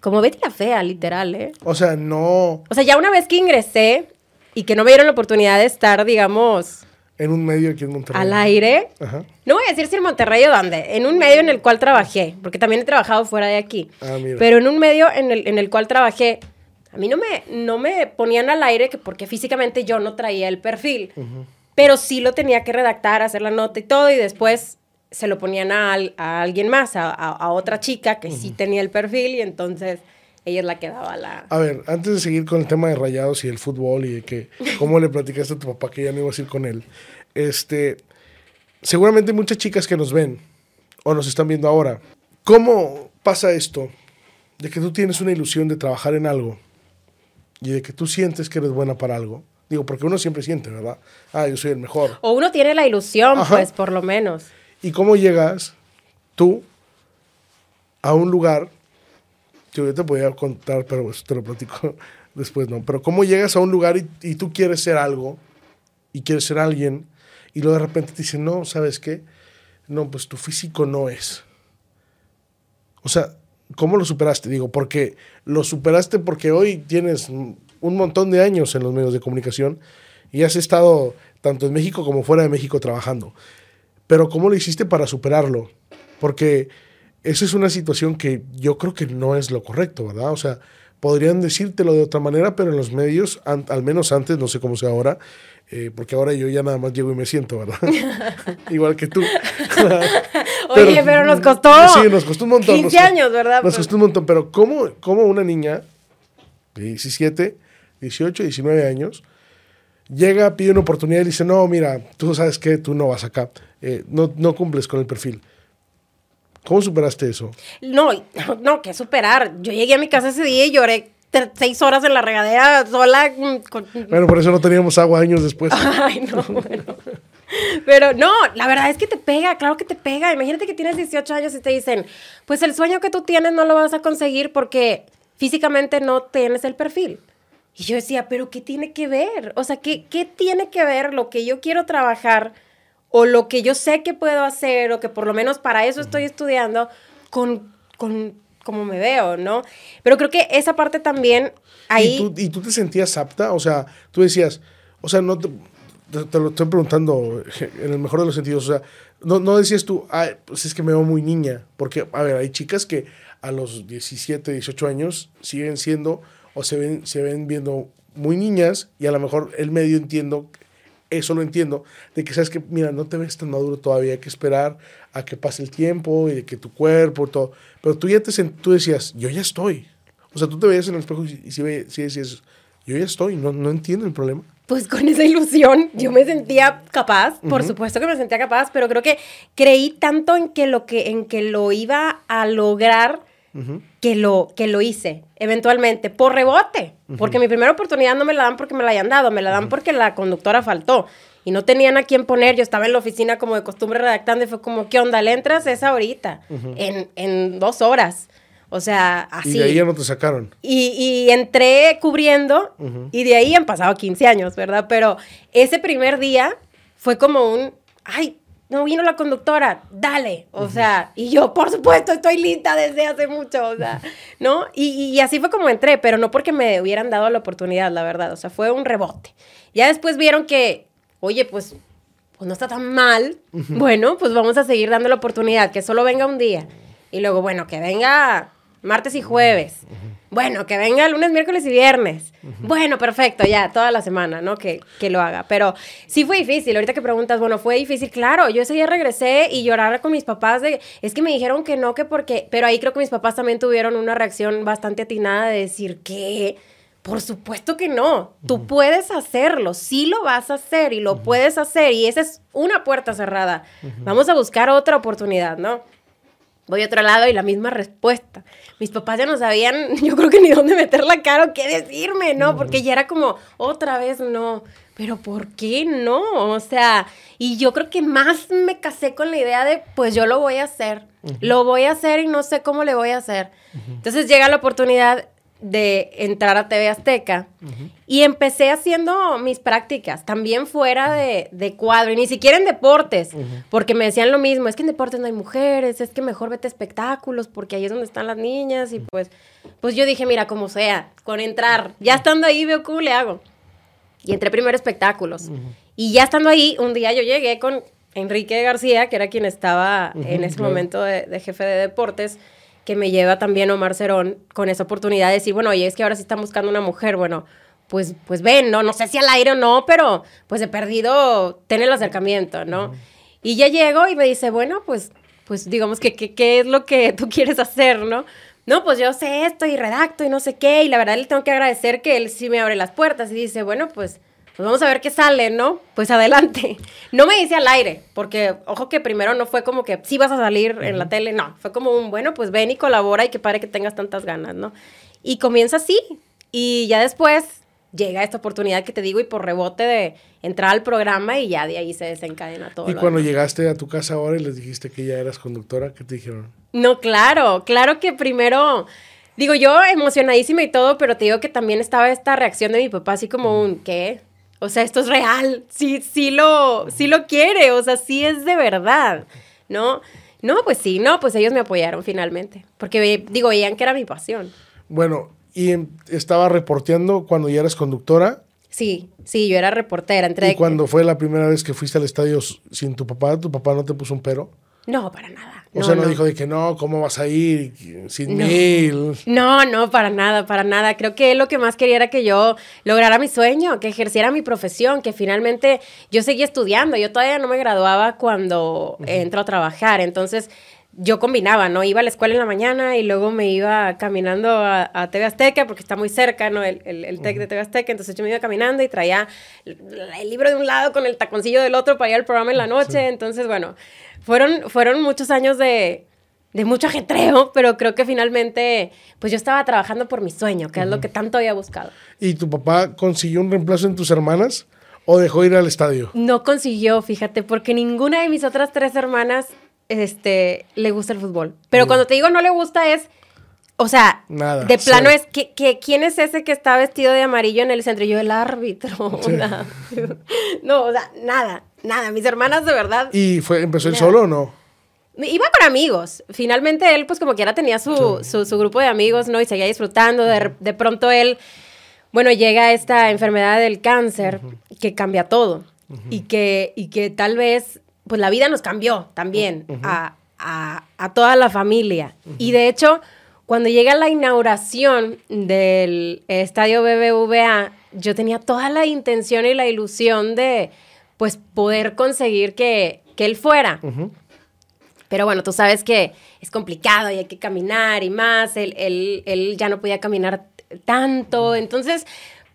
Como Betty la Fea, literal, ¿eh? O sea, no O sea, ya una vez que ingresé y que no me dieron la oportunidad de estar, digamos, en un medio aquí en Monterrey. al aire, Ajá. no voy a decir si en Monterrey o dónde, en un medio en el cual trabajé, porque también he trabajado fuera de aquí. Ah, mira. Pero en un medio en el, en el cual trabajé, a mí no me, no me ponían al aire que porque físicamente yo no traía el perfil, pero sí lo tenía que redactar, hacer la nota y todo, y después se lo ponían a, al- a alguien más, a, a- otra chica que sí tenía el perfil, y entonces ella es la que daba la... A ver, antes de seguir con el tema de rayados y el fútbol y de que cómo le platicaste a tu papá que ya no ibas a ir con él, este, seguramente hay muchas chicas que nos ven o nos están viendo ahora. ¿Cómo pasa esto de que tú tienes una ilusión de trabajar en algo y de que tú sientes que eres buena para algo? Digo, porque uno siempre siente, ¿verdad? Ah, yo soy el mejor. O uno tiene la ilusión, Ajá. pues, por lo menos. ¿Y cómo llegas tú a un lugar? Yo yo te voy a contar, pero eso te lo platico (laughs) después, ¿no? Pero ¿cómo llegas a un lugar y, y tú quieres ser algo y quieres ser alguien y luego de repente te dicen, no, ¿sabes qué? No, pues tu físico no es. O sea, ¿cómo lo superaste? Digo, porque lo superaste porque hoy tienes un montón de años en los medios de comunicación y has estado tanto en México como fuera de México trabajando. Pero ¿cómo lo hiciste para superarlo? Porque esa es una situación que yo creo que no es lo correcto, ¿verdad? O sea, podrían decírtelo de otra manera, pero en los medios, al menos antes, no sé cómo sea ahora, eh, porque ahora yo ya nada más llego y me siento, ¿verdad? (laughs) Igual que tú. (laughs) Oye, pero nos costó Sí, nos costó un montón. 15 nos- años, ¿verdad? Nos costó un montón, pero ¿cómo, cómo una niña de 17, 18, 19 años llega, pide una oportunidad y dice, no, mira, tú sabes que tú no vas acá, eh, no, no cumples con el perfil. ¿Cómo superaste eso? No, (laughs) no, no, que superar. Yo llegué a mi casa ese día y lloré seis horas en la regadera sola. mm, con- Bueno, por eso no teníamos agua años después. (laughs) Ay, no, bueno. Pero no, la verdad es que te pega, claro que te pega. Imagínate que tienes 18 años y te dicen, pues el sueño que tú tienes no lo vas a conseguir porque físicamente no tienes el perfil. Y yo decía, pero ¿qué tiene que ver? O sea, ¿qué, qué tiene que ver lo que yo quiero trabajar o lo que yo sé que puedo hacer o que por lo menos para eso estoy estudiando con, con cómo me veo, ¿no? Pero creo que esa parte también ahí... ¿Y, tú, ¿Y tú te sentías apta? O sea, tú decías, o sea, no te, te- te lo estoy preguntando en el mejor de los sentidos, o sea, no, no decías tú, "Ay, pues es que me veo muy niña, porque, a ver, hay chicas que a los 17, 18 años siguen siendo o se ven, se ven viendo muy niñas y a lo mejor el medio entiendo, eso lo entiendo, de que sabes que, mira, no te ves tan maduro todavía, hay que esperar a que pase el tiempo y de que tu cuerpo, todo, pero tú ya te sent- tú decías, yo ya estoy. O sea, tú te veías en el espejo y, y si, ve- si decías, yo ya estoy, no, no entiendo el problema. Pues con esa ilusión yo me sentía capaz, por supuesto que me sentía capaz, pero creo que creí tanto en que lo que en que lo iba a lograr que lo que lo hice eventualmente por rebote, porque mi primera oportunidad no me la dan porque me la hayan dado, me la dan porque la conductora faltó y no tenían a quién poner, yo estaba en la oficina como de costumbre redactando y fue como, ¿qué onda? Le entras es ahorita, en, en dos horas. O sea, así. Y de ahí ya no te sacaron. Y, y entré cubriendo y de ahí han pasado 15 años, ¿verdad? Pero ese primer día fue como un, ay, no vino la conductora, dale. O sea, y yo, por supuesto, estoy lista desde hace mucho, o sea, (laughs) ¿no? Y, y así fue como entré, pero no porque me hubieran dado la oportunidad, la verdad. O sea, fue un rebote. Ya después vieron que, oye, pues, pues no está tan mal. Bueno, pues vamos a seguir dando la oportunidad, que solo venga un día. Y luego, bueno, que venga martes y jueves. Bueno, que venga lunes, miércoles y viernes. Bueno, perfecto, ya, toda la semana, ¿no? Que, que lo haga. Pero sí fue difícil. Ahorita que preguntas, bueno, fue difícil. Claro, yo ese día regresé y lloraba con mis papás de, es que me dijeron que no, que porque, pero ahí creo que mis papás también tuvieron una reacción bastante atinada de decir, ¿qué? Por supuesto que no. Tú puedes hacerlo, sí lo vas a hacer y lo puedes hacer y esa es una puerta cerrada. Vamos a buscar otra oportunidad, ¿no? Voy a otro lado y la misma respuesta. Mis papás ya no sabían, (laughs) yo creo que ni dónde meter la cara o qué decirme, ¿no? Porque ya era como, otra vez no. Pero ¿por qué no? O sea, y yo creo que más me casé con la idea de, pues yo lo voy a hacer. Lo voy a hacer y no sé cómo le voy a hacer. Entonces llega la oportunidad de entrar a TV Azteca y empecé haciendo mis prácticas, también fuera de, de cuadro, y ni siquiera en deportes, porque me decían lo mismo, es que en deportes no hay mujeres, es que mejor vete a espectáculos, porque ahí es donde están las niñas, y pues, pues yo dije, mira, como sea, con entrar, ya estando ahí veo cómo le hago. Y entré primero a espectáculos. Y ya estando ahí, un día yo llegué con Enrique García, que era quien estaba en ese momento de, de jefe de deportes, que me lleva también Omar Cerón con esa oportunidad de decir, bueno, oye, es que ahora sí están buscando una mujer, bueno, pues, pues ven, ¿no? No sé si al aire o no, pero pues he perdido, ten el acercamiento, ¿no? Y ya llego y me dice, bueno, pues, pues digamos que, que- ¿qué es lo que (laughs) tú quieres hacer, no? No, pues yo sé esto y redacto y no sé qué, y la verdad le tengo que agradecer que él sí me abre las puertas y dice, bueno, pues, pues vamos a ver qué sale, ¿no? Pues adelante. (laughs) No me dice al aire, porque ojo que primero no fue como que sí vas a salir en la tele, no, fue como un, bueno, pues ven y colabora y que pare que tengas tantas ganas, ¿no? Y comienza así, y ya después llega esta oportunidad que te digo y por rebote de entrar al programa y ya de ahí se desencadena todo. Y lo cuando demás. llegaste a tu casa ahora y les dijiste que ya eras conductora, ¿qué te dijeron? No, claro, claro que primero, digo yo emocionadísima y todo, pero te digo que también estaba esta reacción de mi papá, así como un, ¿qué? O sea, esto es real, sí, sí lo, sí lo quiere, o sea, sí es de verdad, ¿no? No, pues sí, no, pues ellos me apoyaron finalmente, porque digo, veían que era mi pasión. Bueno, y em- estaba reporteando cuando ya eras conductora. Sí, sí, yo era reportera. Y cuando fue la primera vez que fuiste al estadio sin tu papá, tu papá no te puso un pero. No, para nada. O sea, no, dijo de que no, ¿cómo vas a ir sin No. mil? No, no, para nada, para nada. Creo que él lo que más quería era que yo lograra mi sueño, que ejerciera mi profesión, que finalmente yo seguía estudiando. Yo todavía no me graduaba cuando entro a trabajar. Entonces, yo combinaba, ¿no? Iba a la escuela en la mañana y luego me iba caminando a, a TV Azteca, porque está muy cerca, ¿no? El, el, el TEC de TV Azteca. Entonces, yo me iba caminando y traía el, el libro de un lado con el taconcillo del otro para ir al programa en la noche. Entonces, bueno, fueron, fueron muchos años de, de mucho ajetreo, (laughs) pero creo que finalmente, pues yo estaba trabajando por mi sueño, que es lo que tanto había buscado. ¿Y tu papá consiguió un reemplazo en tus hermanas o dejó ir al estadio? No consiguió, fíjate, porque ninguna de mis otras tres hermanas este, le gusta el fútbol. Pero Bien. cuando te digo no le gusta es, o sea, Nada, de plano es, que, que- ¿quién es ese que está vestido de amarillo en el centro? Y yo, el árbitro. (laughs) Sí. Nada. No, o sea, nada, nada. Mis hermanas de verdad ¿Y fue, empezó él solo o no? Iba con amigos. Finalmente él, pues como quiera, tenía su, su, su grupo de amigos, ¿no? Y seguía disfrutando. De, de pronto él, bueno, llega esta enfermedad del cáncer que cambia todo. y, que, y que tal vez, pues la vida nos cambió también a, a- a toda la familia. Y de hecho, cuando llega la inauguración del estadio BBVA, yo tenía toda la intención y la ilusión de, pues, poder conseguir que, que él fuera. Pero bueno, tú sabes que es complicado y hay que caminar y más. Él, él- él ya no podía caminar tanto. Entonces,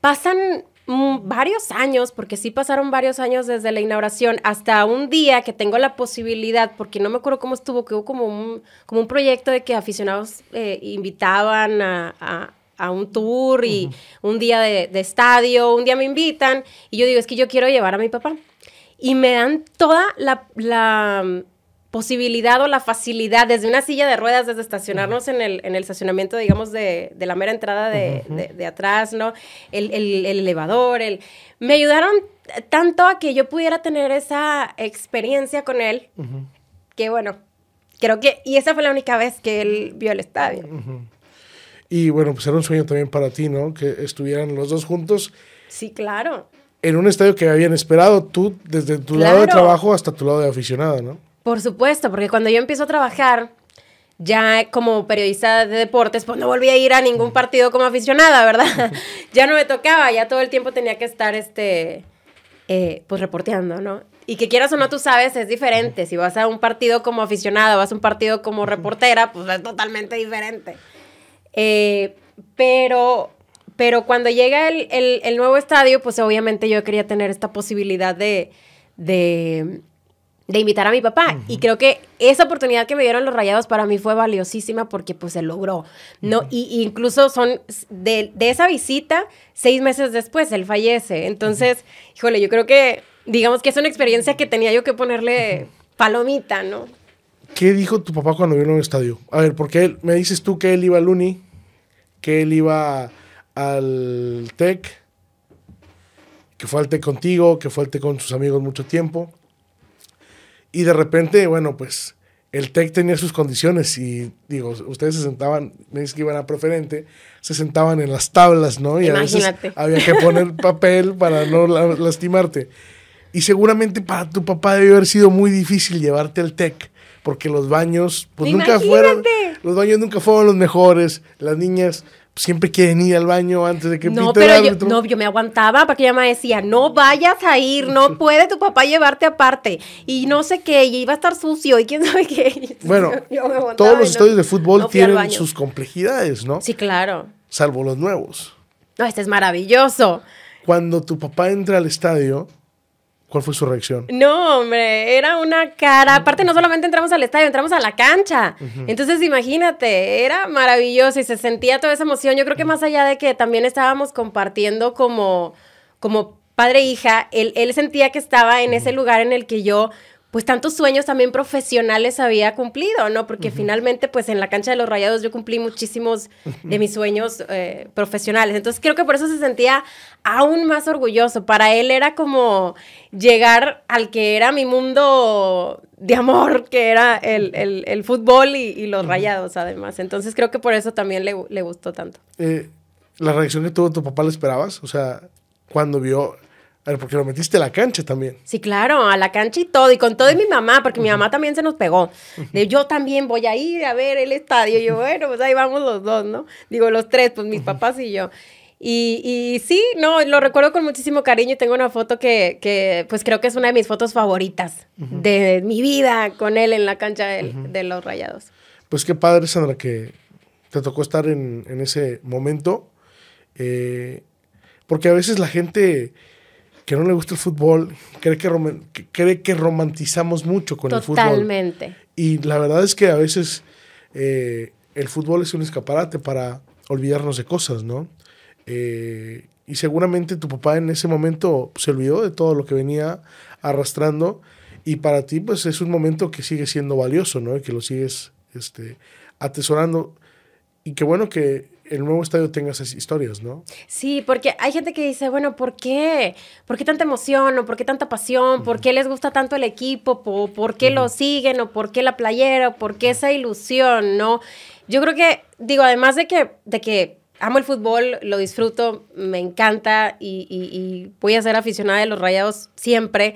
pasan mm, varios años, porque sí pasaron varios años desde la inauguración, hasta un día que tengo la posibilidad, porque no me acuerdo cómo estuvo, que hubo como un, como un proyecto de que aficionados eh, invitaban a, a- a un tour y un día de, de estadio, un día me invitan y yo digo, es que yo quiero llevar a mi papá. Y me dan toda la, la, posibilidad o la facilidad desde una silla de ruedas, desde estacionarnos en el, en el estacionamiento, digamos, de, de la mera entrada de, de- de atrás, ¿no? El, el- el elevador, el... Me ayudaron tanto a que yo pudiera tener esa experiencia con él, que bueno, creo que... Y esa fue la única vez que él vio el estadio. Y bueno, pues era un sueño también para ti, ¿no? Que estuvieran los dos juntos Sí, claro. en un estadio que habían esperado tú desde tu lado de trabajo hasta tu lado de aficionado, ¿no? Por supuesto, porque cuando yo empiezo a trabajar, ya como periodista de deportes, pues no volví a ir a ningún partido como aficionada, ¿verdad? (laughs) ya no me tocaba, ya todo el tiempo tenía que estar, este, eh, pues reporteando, ¿no? Y que quieras o no, tú sabes, es diferente. Si vas a un partido como aficionada, vas a un partido como reportera, pues es totalmente diferente. Eh, pero, pero cuando llega el, el- el nuevo estadio, pues obviamente yo quería tener esta posibilidad de, de, de invitar a mi papá. Y creo que esa oportunidad que me dieron los rayados para mí fue valiosísima porque pues se logró. ¿no? y, y incluso son de, de esa visita, seis meses después, él fallece. Entonces, híjole, yo creo que, digamos que es una experiencia que tenía yo que ponerle palomita, ¿no? ¿Qué dijo tu papá cuando vino al estadio? A ver, porque él, me dices tú que él iba al Uni, que él iba al TEC, que fue al TEC contigo, que fue al TEC con sus amigos mucho tiempo. Y de repente, bueno, pues el TEC tenía sus condiciones y digo, ustedes se sentaban, me dices que iban a preferente, se sentaban en las tablas, ¿no? Y a veces había que poner (laughs) papel para no la- lastimarte. Y seguramente para tu papá debió haber sido muy difícil llevarte al TEC, porque los baños, pues nunca fueron, los baños nunca fueron los mejores. Las niñas siempre quieren ir al baño antes de que No, pite el pero yo, no, yo me aguantaba porque ella me decía, no vayas a ir, no (laughs) puede tu papá llevarte aparte. Y no sé qué, y iba a estar sucio, y quién sabe qué. (laughs) Bueno, Yo todos los no- estadios de fútbol no tienen sus complejidades, ¿no? Sí, claro. Salvo los nuevos. No, este es maravilloso. Cuando tu papá entra al estadio, ¿cuál fue su reacción? No, hombre, era una cara. Aparte, no solamente entramos al estadio, entramos a la cancha. Entonces, imagínate, era maravilloso y se sentía toda esa emoción. Yo creo que más allá de que también estábamos compartiendo como, como padre e hija, él, él sentía que estaba en ese lugar en el que yo pues tantos sueños también profesionales había cumplido, ¿no? Porque finalmente, pues en la cancha de los rayados yo cumplí muchísimos de mis sueños eh, profesionales. Entonces creo que por eso se sentía aún más orgulloso. Para él era como llegar al que era mi mundo de amor, que era el, el- el fútbol y, y los rayados además. Entonces creo que por eso también le, le gustó tanto. Eh, ¿La reacción que tuvo tu papá la esperabas? O sea, cuando vio A ver, porque lo metiste a la cancha también. Sí, claro, a la cancha y todo, y con todo y mi mamá, porque mi mamá también se nos pegó. De yo también voy a ir a ver el estadio. Y yo, bueno, pues ahí vamos los dos, ¿no? Digo, los tres, pues mis papás y yo. Y, y, sí, no, lo recuerdo con muchísimo cariño y tengo una foto que, que pues creo que es una de mis fotos favoritas de mi vida con él en la cancha de, de, los Rayados. Pues qué padre, Sandra, que te tocó estar en, en ese momento. Eh, porque a veces la gente que no le gusta el fútbol cree que, que cree que romantizamos mucho con el fútbol. Totalmente. Y la verdad es que a veces eh, el fútbol es un escaparate para olvidarnos de cosas, ¿no? Eh, y seguramente tu papá en ese momento se olvidó de todo lo que venía arrastrando y para ti pues es un momento que sigue siendo valioso, ¿no? Y que lo sigues este, atesorando y qué bueno que el nuevo estadio tenga esas historias, ¿no? Sí, porque hay gente que dice, bueno, ¿por qué? ¿Por qué tanta emoción o por qué tanta pasión? ¿Por qué les gusta tanto el equipo? ¿Por, qué lo siguen? ¿O por qué la playera? ¿O por qué esa ilusión? ¿No? Yo creo que, digo, además de que, de que amo el fútbol, lo disfruto, me encanta y, voy a ser aficionada de los rayados siempre.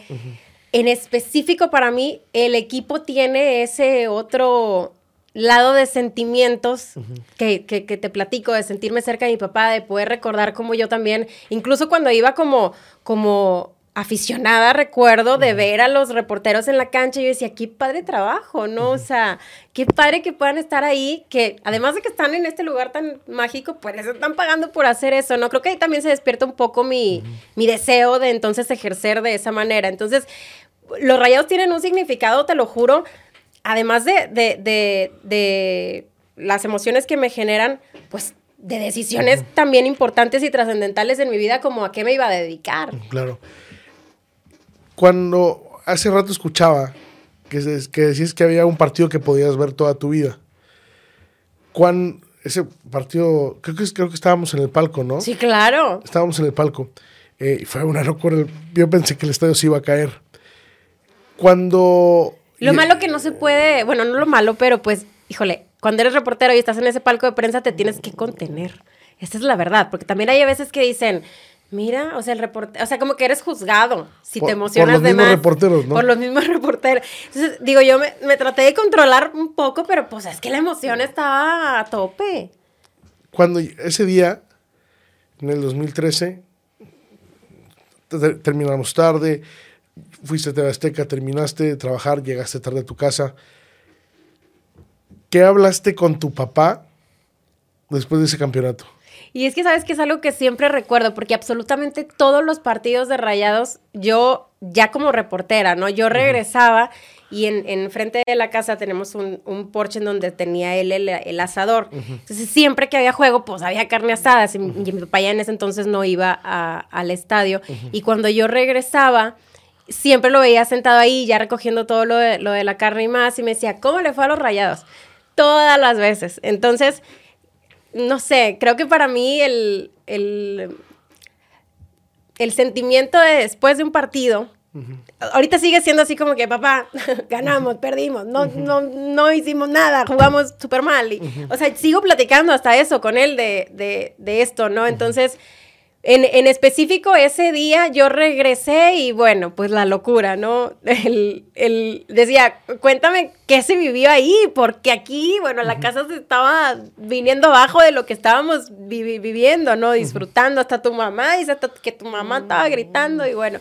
En específico para mí, el equipo tiene ese otro lado de sentimientos que, que, te platico, de sentirme cerca de mi papá, de poder recordar como yo también, incluso cuando iba como, como aficionada, recuerdo de ver a los reporteros en la cancha, y yo decía, qué padre trabajo, ¿no? O sea, qué padre que puedan estar ahí, que además de que están en este lugar tan mágico, pues les están pagando por hacer eso, ¿no? Creo que ahí también se despierta un poco mi, mi deseo de entonces ejercer de esa manera. Entonces, los rayados tienen un significado, te lo juro, además de, de, de, de las emociones que me generan, pues de decisiones también importantes y trascendentales en mi vida, como a qué me iba a dedicar. Claro cuando hace rato escuchaba que, que decías que había un partido que podías ver toda tu vida. Cuando ese partido, creo que, creo que estábamos en el palco, ¿no? Sí, claro. Estábamos en el palco. Eh, y fue una locura. Yo pensé que el estadio se iba a caer. Cuando... Lo malo que no se puede, bueno, no lo malo, pero pues, híjole, cuando eres reportero y estás en ese palco de prensa te tienes que contener. Esa es la verdad, porque también hay veces que dicen, Mira, o sea, el reportero, o sea, como que eres juzgado si te emocionas por los mismos reporteros, ¿no? Por los mismos (laughs) reporteros. Entonces, digo, yo me, me, traté de controlar un poco, pero pues es que la emoción estaba a tope. Cuando ese día, en el 2013, terminamos tarde, fuiste a TV Azteca, terminaste de trabajar, llegaste tarde a tu casa. ¿Qué hablaste con tu papá después de ese campeonato? Y es que sabes que es algo que siempre recuerdo, porque absolutamente todos los partidos de Rayados, yo ya como reportera, ¿no? Yo regresaba y en, en, frente de la casa tenemos un, un porche en donde tenía él el, asador. Entonces, siempre que había juego, pues había carne asada. Y, mi papá ya en ese entonces no iba al estadio. Y cuando yo regresaba, siempre lo veía sentado ahí, ya recogiendo todo lo de, lo de la carne y más. Y me decía, ¿cómo le fue a los rayados? Todas las veces. Entonces, no sé, creo que para mí el, el, sentimiento de después de un partido, ahorita sigue siendo así como que, papá, (laughs) ganamos, perdimos, no, no, no hicimos nada, jugamos súper mal. O sea, sigo platicando hasta eso con él de, de, de esto, ¿no? Entonces... En, en, específico, ese día yo regresé y bueno, pues la locura, ¿no? (laughs) El, decía, cuéntame qué se vivió ahí, porque aquí, bueno, la casa se estaba viniendo abajo de lo que estábamos viviendo, ¿no? Disfrutando, hasta tu mamá, dice hasta que tu mamá estaba gritando y bueno.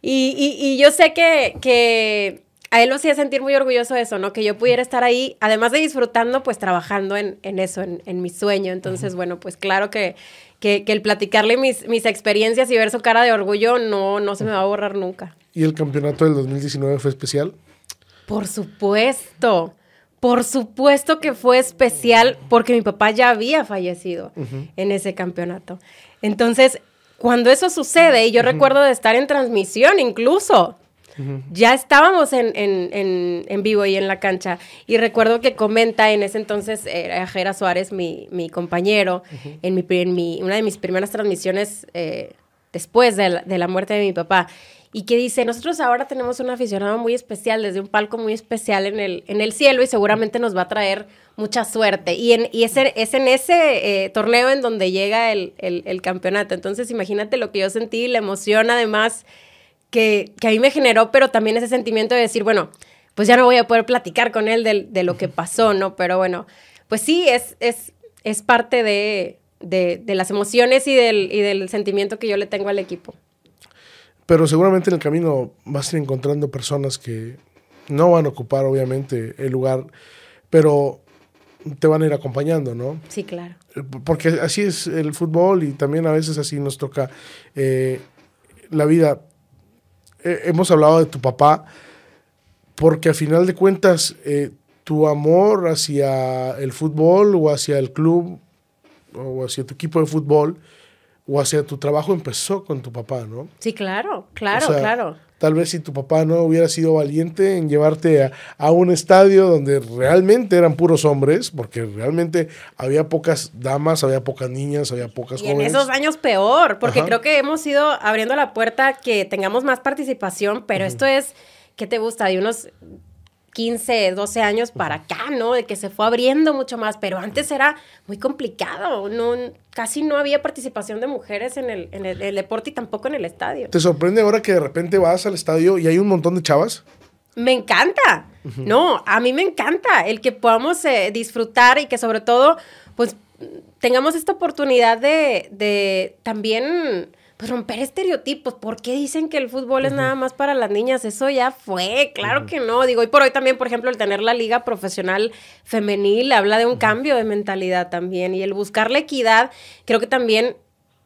Y, y, yo sé que, que a él lo hacía sentir muy orgulloso de eso, ¿no? Que yo pudiera estar ahí, además de disfrutando, pues trabajando en, en eso, en, en, mi sueño. Entonces, bueno, pues claro que que, el platicarle mis, mis experiencias y ver su cara de orgullo no, no se me va a borrar nunca. ¿Y el campeonato del 2019 fue especial? Por supuesto. Por supuesto que fue especial porque mi papá ya había fallecido en ese campeonato. Entonces, cuando eso sucede, y yo recuerdo de estar en transmisión incluso, ya estábamos en, vivo y en la cancha. Y recuerdo que comenta en ese entonces, era Jera Suárez, mi, compañero, en, mi, una de mis primeras transmisiones eh, después de la, muerte de mi papá. Y que dice, nosotros ahora tenemos un aficionado muy especial, desde un palco muy especial en el, en el cielo y seguramente nos va a traer mucha suerte. Y, en, y es, en, es en ese eh, torneo en donde llega el, el, el, campeonato. Entonces, imagínate lo que yo sentí, la emoción además que, que, a mí me generó, pero también ese sentimiento de decir, bueno, pues ya no voy a poder platicar con él de, de lo que pasó, ¿no? Pero bueno, pues sí, es, es, es parte de, de, de las emociones y del, y del sentimiento que yo le tengo al equipo. Pero seguramente en el camino vas a ir encontrando personas que no van a ocupar, obviamente, el lugar, pero te van a ir acompañando, ¿no? Sí, claro. Porque así es el fútbol y también a veces así nos toca eh, la vida. Eh, hemos hablado de tu papá, porque a final de cuentas eh, tu amor hacia el fútbol o hacia el club o hacia tu equipo de fútbol o hacia tu trabajo empezó con tu papá, ¿no? Sí, claro, claro, o sea, claro. Tal vez si tu papá no hubiera sido valiente en llevarte a, a, un estadio donde realmente eran puros hombres, porque realmente había pocas damas, había pocas niñas, había pocas y jóvenes. En esos años peor, porque Ajá. creo que hemos ido abriendo la puerta que tengamos más participación, pero esto es, ¿qué te gusta? De unos 15, 12 años para acá, ¿no? De que se fue abriendo mucho más, pero antes era muy complicado, no, casi no había participación de mujeres en el, en el, el deporte y tampoco en el estadio. ¿Te sorprende ahora que de repente vas al estadio y hay un montón de chavas? Me encanta, uh -huh. no, a mí me encanta el que podamos eh, disfrutar y que sobre todo, pues, tengamos esta oportunidad de, de también pues romper estereotipos. ¿Por qué dicen que el fútbol uh -huh. es nada más para las niñas? Eso ya fue, claro uh -huh. que no. Digo, y por hoy también, por ejemplo, el tener la liga profesional femenil habla de un uh -huh. cambio de mentalidad también. Y el buscar la equidad, creo que también,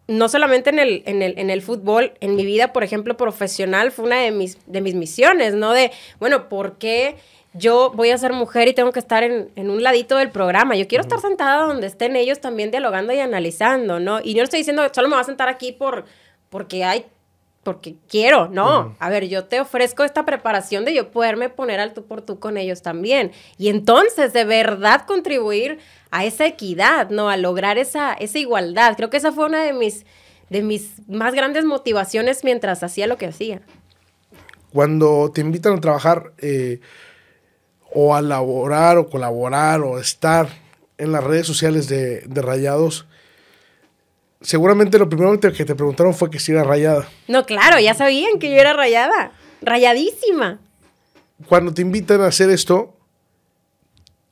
no solamente en el, en el, en el fútbol, en mi vida, por ejemplo, profesional, fue una de mis, de mis misiones, ¿no? De, bueno, ¿por qué? yo voy a ser mujer y tengo que estar en, en un ladito del programa. Yo quiero uh -huh. estar sentada donde estén ellos también dialogando y analizando, ¿no? Y yo no estoy diciendo, solo me voy a sentar aquí por, porque hay, porque quiero, no. Uh -huh. A ver, yo te ofrezco esta preparación de yo poderme poner al tú por tú con ellos también. Y entonces, de verdad, contribuir a esa equidad, ¿no? A lograr esa, esa igualdad. Creo que esa fue una de mis, de mis más grandes motivaciones mientras hacía lo que hacía. Cuando te invitan a trabajar... Eh o a laborar o colaborar o estar en las redes sociales de, de Rayados, seguramente lo primero que te preguntaron fue que si era rayada. No, claro, ya sabían que yo era rayada, rayadísima. Cuando te invitan a hacer esto,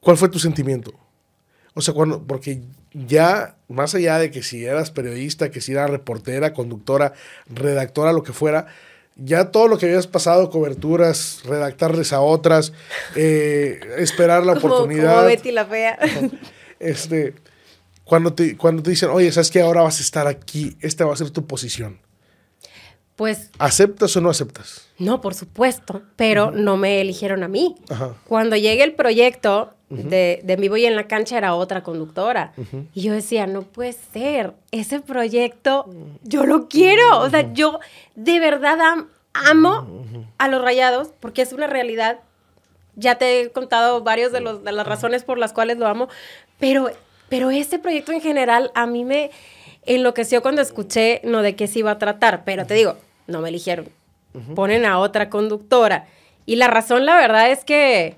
¿cuál fue tu sentimiento? O sea, cuando, porque ya, más allá de que si eras periodista, que si eras reportera, conductora, redactora, lo que fuera, ya todo lo que habías pasado, coberturas, redactarles a otras, eh, esperar la (laughs) como, oportunidad. Como Betty la fea. Este, cuando te, cuando te dicen, oye, ¿sabes qué? Ahora vas a estar aquí, esta va a ser tu posición. Pues. ¿Aceptas o no aceptas? No, por supuesto, pero uh -huh. no me eligieron a mí. Uh -huh. Cuando llegue el proyecto uh -huh. de, de Mi Voy en la Cancha era otra conductora. Y yo decía, no puede ser, ese proyecto yo lo quiero. O sea, yo de verdad am amo a los rayados porque es una realidad. Ya te he contado varios de, los, de las razones por las cuales lo amo, pero, pero este proyecto en general a mí me enloqueció cuando escuché no de qué se iba a tratar, pero te digo, no me eligieron. Uh -huh. Ponen a otra conductora. Y la razón, la verdad, es que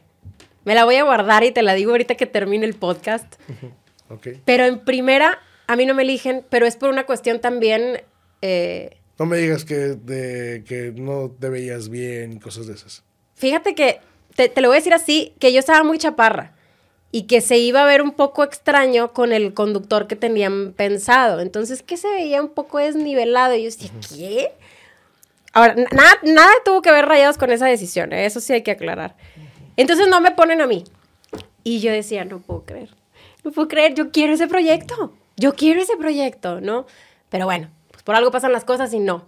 me la voy a guardar y te la digo ahorita que termine el podcast. Uh -huh. okay. Pero en primera, a mí no me eligen, pero es por una cuestión también... Eh, no me digas que, de, que no te veías bien cosas de esas. Fíjate que, te, te lo voy a decir así, que yo estaba muy chaparra y que se iba a ver un poco extraño con el conductor que tenían pensado. Entonces, que se veía un poco desnivelado. Y yo decía, ¿qué? Ahora, nada, nada tuvo que ver rayados con esa decisión, ¿eh? eso sí hay que aclarar. Entonces no me ponen a mí. Y yo decía, no puedo creer, no puedo creer, yo quiero ese proyecto, yo quiero ese proyecto, ¿no? Pero bueno, pues por algo pasan las cosas y no.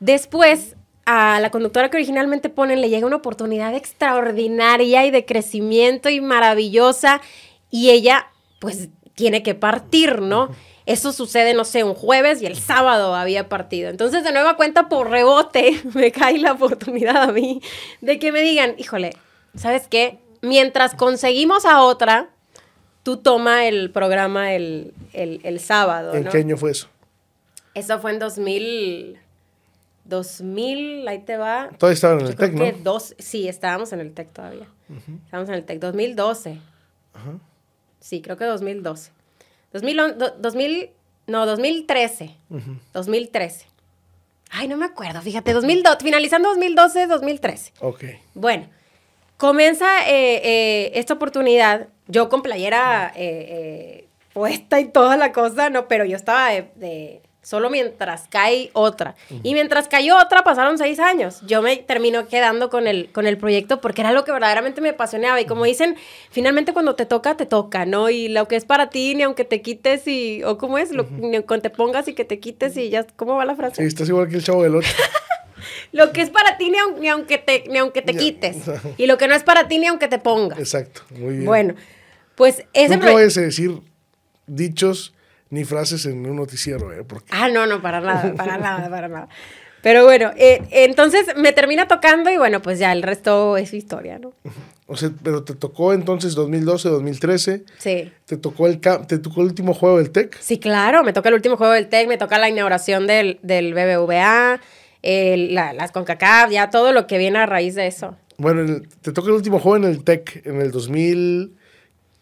Después, a la conductora que originalmente ponen le llega una oportunidad extraordinaria y de crecimiento y maravillosa y ella pues tiene que partir, ¿no? Eso sucede, no sé, un jueves y el sábado había partido. Entonces, de nueva cuenta, por rebote, (laughs) me cae la oportunidad a mí de que me digan, híjole, ¿sabes qué? Mientras conseguimos a otra, tú toma el programa el, el, el sábado. ¿En ¿no? qué año fue eso? Eso fue en 2000. 2000, ahí te va. Todavía estaban en el TEC, ¿no? Dos, sí, estábamos en el TEC todavía. Uh -huh. Estábamos en el TEC, 2012. Ajá. Sí, creo que 2012. 2000, 2000 no, 2013. 2013. Ay, no me acuerdo, fíjate, 2012, finalizando 2012, 2013. Ok. Bueno, comienza eh, eh, esta oportunidad, yo con playera eh, puesta y toda la cosa, no, pero yo estaba de solo mientras cae otra. Y mientras cayó otra, pasaron seis años. Yo me termino quedando con el, con el proyecto porque era lo que verdaderamente me apasionaba. Y como dicen, finalmente cuando te toca, te toca, ¿no? Y lo que es para ti, ni aunque te quites y, o cómo es, lo, ni aunque te pongas y que te quites y ya, ¿cómo va la frase? Sí, estás igual que el chavo del otro. (laughs) lo que es para ti, ni, aunque te, ni aunque te quites. (laughs) y lo que no es para ti, ni aunque te pongas. Exacto, muy bien. Bueno, pues ese... Nunca vayas a decir dichos ni frases en un noticiero, ¿eh? Ah, no, no, para nada, para nada, para nada. Pero bueno, eh, entonces me termina tocando y bueno, pues ya el resto es historia, ¿no? O sea, pero te tocó entonces 2012, 2013. Sí. ¿Te tocó el, te tocó el último juego del TEC? Sí, claro, me toca el último juego del TEC, me toca la inauguración del, del BBVA, las CONCACAF, ya todo lo que viene a raíz de eso. Bueno, te toca el último juego en el TEC en el 2000,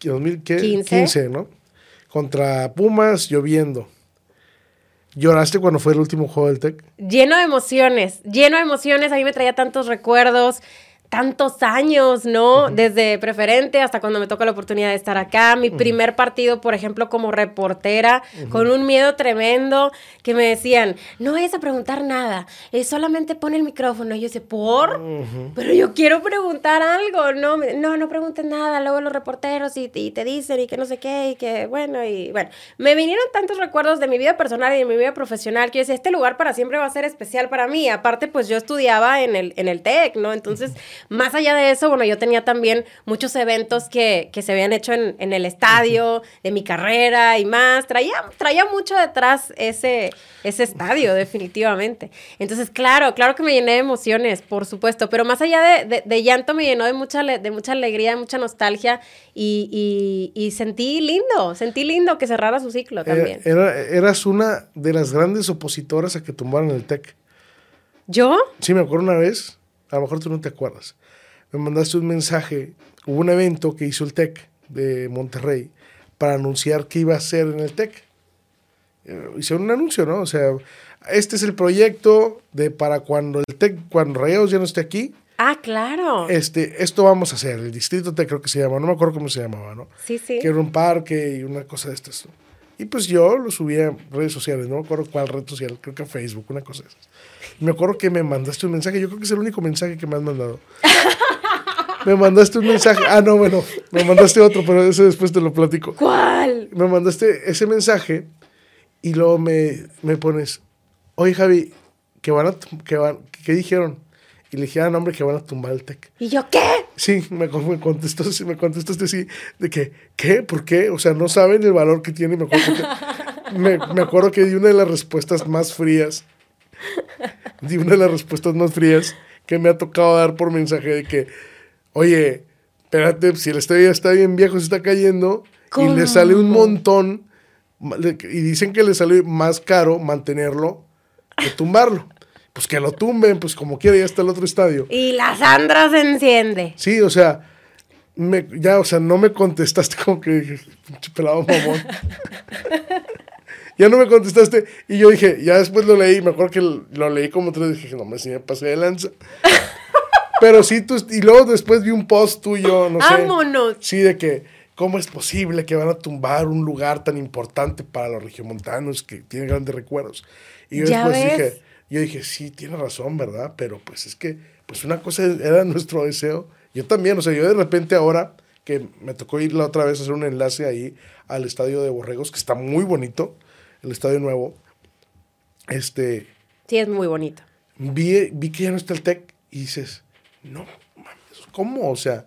2015, ¿no? Contra Pumas lloviendo. ¿Lloraste cuando fue el último juego del TEC? Lleno de emociones, lleno de emociones. A mí me traía tantos recuerdos tantos años, ¿no? Desde preferente hasta cuando me toca la oportunidad de estar acá. Mi primer partido, por ejemplo, como reportera, con un miedo tremendo, que me decían, no vayas a preguntar nada, eh, solamente pon el micrófono. Y yo decía, ¿por? Pero yo quiero preguntar algo, ¿no? No, no preguntes nada. Luego los reporteros y, te dicen y que no sé qué y que, bueno, y bueno. Me vinieron tantos recuerdos de mi vida personal y de mi vida profesional que yo decía, este lugar para siempre va a ser especial para mí. Aparte, pues yo estudiaba en el, en el TEC, ¿no? Entonces... Más allá de eso, bueno, yo tenía también muchos eventos que, se habían hecho en, el estadio, de mi carrera y más. Traía, traía mucho detrás ese, ese estadio, definitivamente. Entonces, claro, claro que me llené de emociones, por supuesto, pero más allá de, llanto me llenó de mucha, de mucha alegría, de mucha nostalgia y, sentí lindo, sentí lindo que cerrara su ciclo también. eras una de las grandes opositoras a que tumbaran el TEC. ¿Yo? Sí, me acuerdo una vez a lo mejor tú no te acuerdas. Me mandaste un mensaje, hubo un evento que hizo el TEC de Monterrey para anunciar qué iba a hacer en el TEC. Eh, hicieron un anuncio, ¿no? O sea, este es el proyecto de para cuando el TEC, cuando Rayados ya no esté aquí. Ah, claro. Este, esto vamos a hacer, el distrito TEC creo que se llama, no me acuerdo cómo se llamaba, ¿no? Sí, sí. Que era un parque y una cosa de estas. Y pues yo lo subí a redes sociales, no me acuerdo cuál red social, creo que Facebook, una cosa de esas. Me acuerdo que me mandaste un mensaje, yo creo que es el único mensaje que me has mandado. (laughs) me mandaste un mensaje, ah, no, bueno, me mandaste otro, pero ese después te lo platico. ¿Cuál? Me mandaste ese mensaje y luego me, me pones, oye Javi, que van a, que van, ¿qué dijeron? Y le dije, ah, no, hombre, que van a tumbar el TEC. ¿Y yo qué? Sí, me, me, contestó, me contestaste así, de que, ¿qué? ¿Por qué? O sea, no saben el valor que tiene. Me acuerdo que, me, me acuerdo que di una de las respuestas más frías. (laughs) Di una de las respuestas más frías que me ha tocado dar por mensaje de que, oye, espérate, si el estadio ya está bien viejo, se está cayendo, y le sale un montón, y dicen que le sale más caro mantenerlo que tumbarlo pues que lo tumben, pues como quiera, ya está el otro estadio. Y la Sandra se enciende. Sí, o sea, me, ya, o sea, no me contestaste como que pelado mamón. (laughs) ya no me contestaste. Y yo dije, ya después lo leí, me acuerdo que lo leí como tres, dije, no me, si me pasé de lanza. (laughs) Pero sí, tú, y luego después vi un post tuyo, no sé. Vámonos. Sí, de que, ¿cómo es posible que van a tumbar un lugar tan importante para los regiomontanos que tienen grandes recuerdos? Y yo después dije, yo dije, sí, tiene razón, ¿verdad? Pero pues es que, pues una cosa era nuestro deseo. Yo también, o sea, yo de repente ahora que me tocó ir la otra vez a hacer un enlace ahí al estadio de Borregos, que está muy bonito, el estadio nuevo. Este. Sí, es muy bonito. Vi, vi que ya no está el TEC y dices, no, mames, ¿cómo? O sea,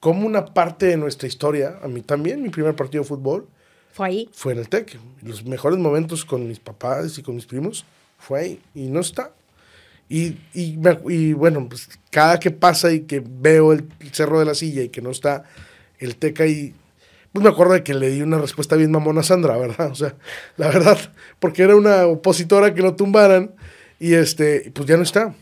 como una parte de nuestra historia, a mí también, mi primer partido de fútbol. Fue ahí. Fue en el TEC. Los mejores momentos con mis papás y con mis primos fue ahí y no está. Y, y, y, bueno, pues cada que pasa y que veo el cerro de la silla y que no está el teca y pues me acuerdo de que le di una respuesta bien mamona a Sandra, ¿verdad? O sea, la verdad, porque era una opositora que lo tumbaran y este, pues ya no está.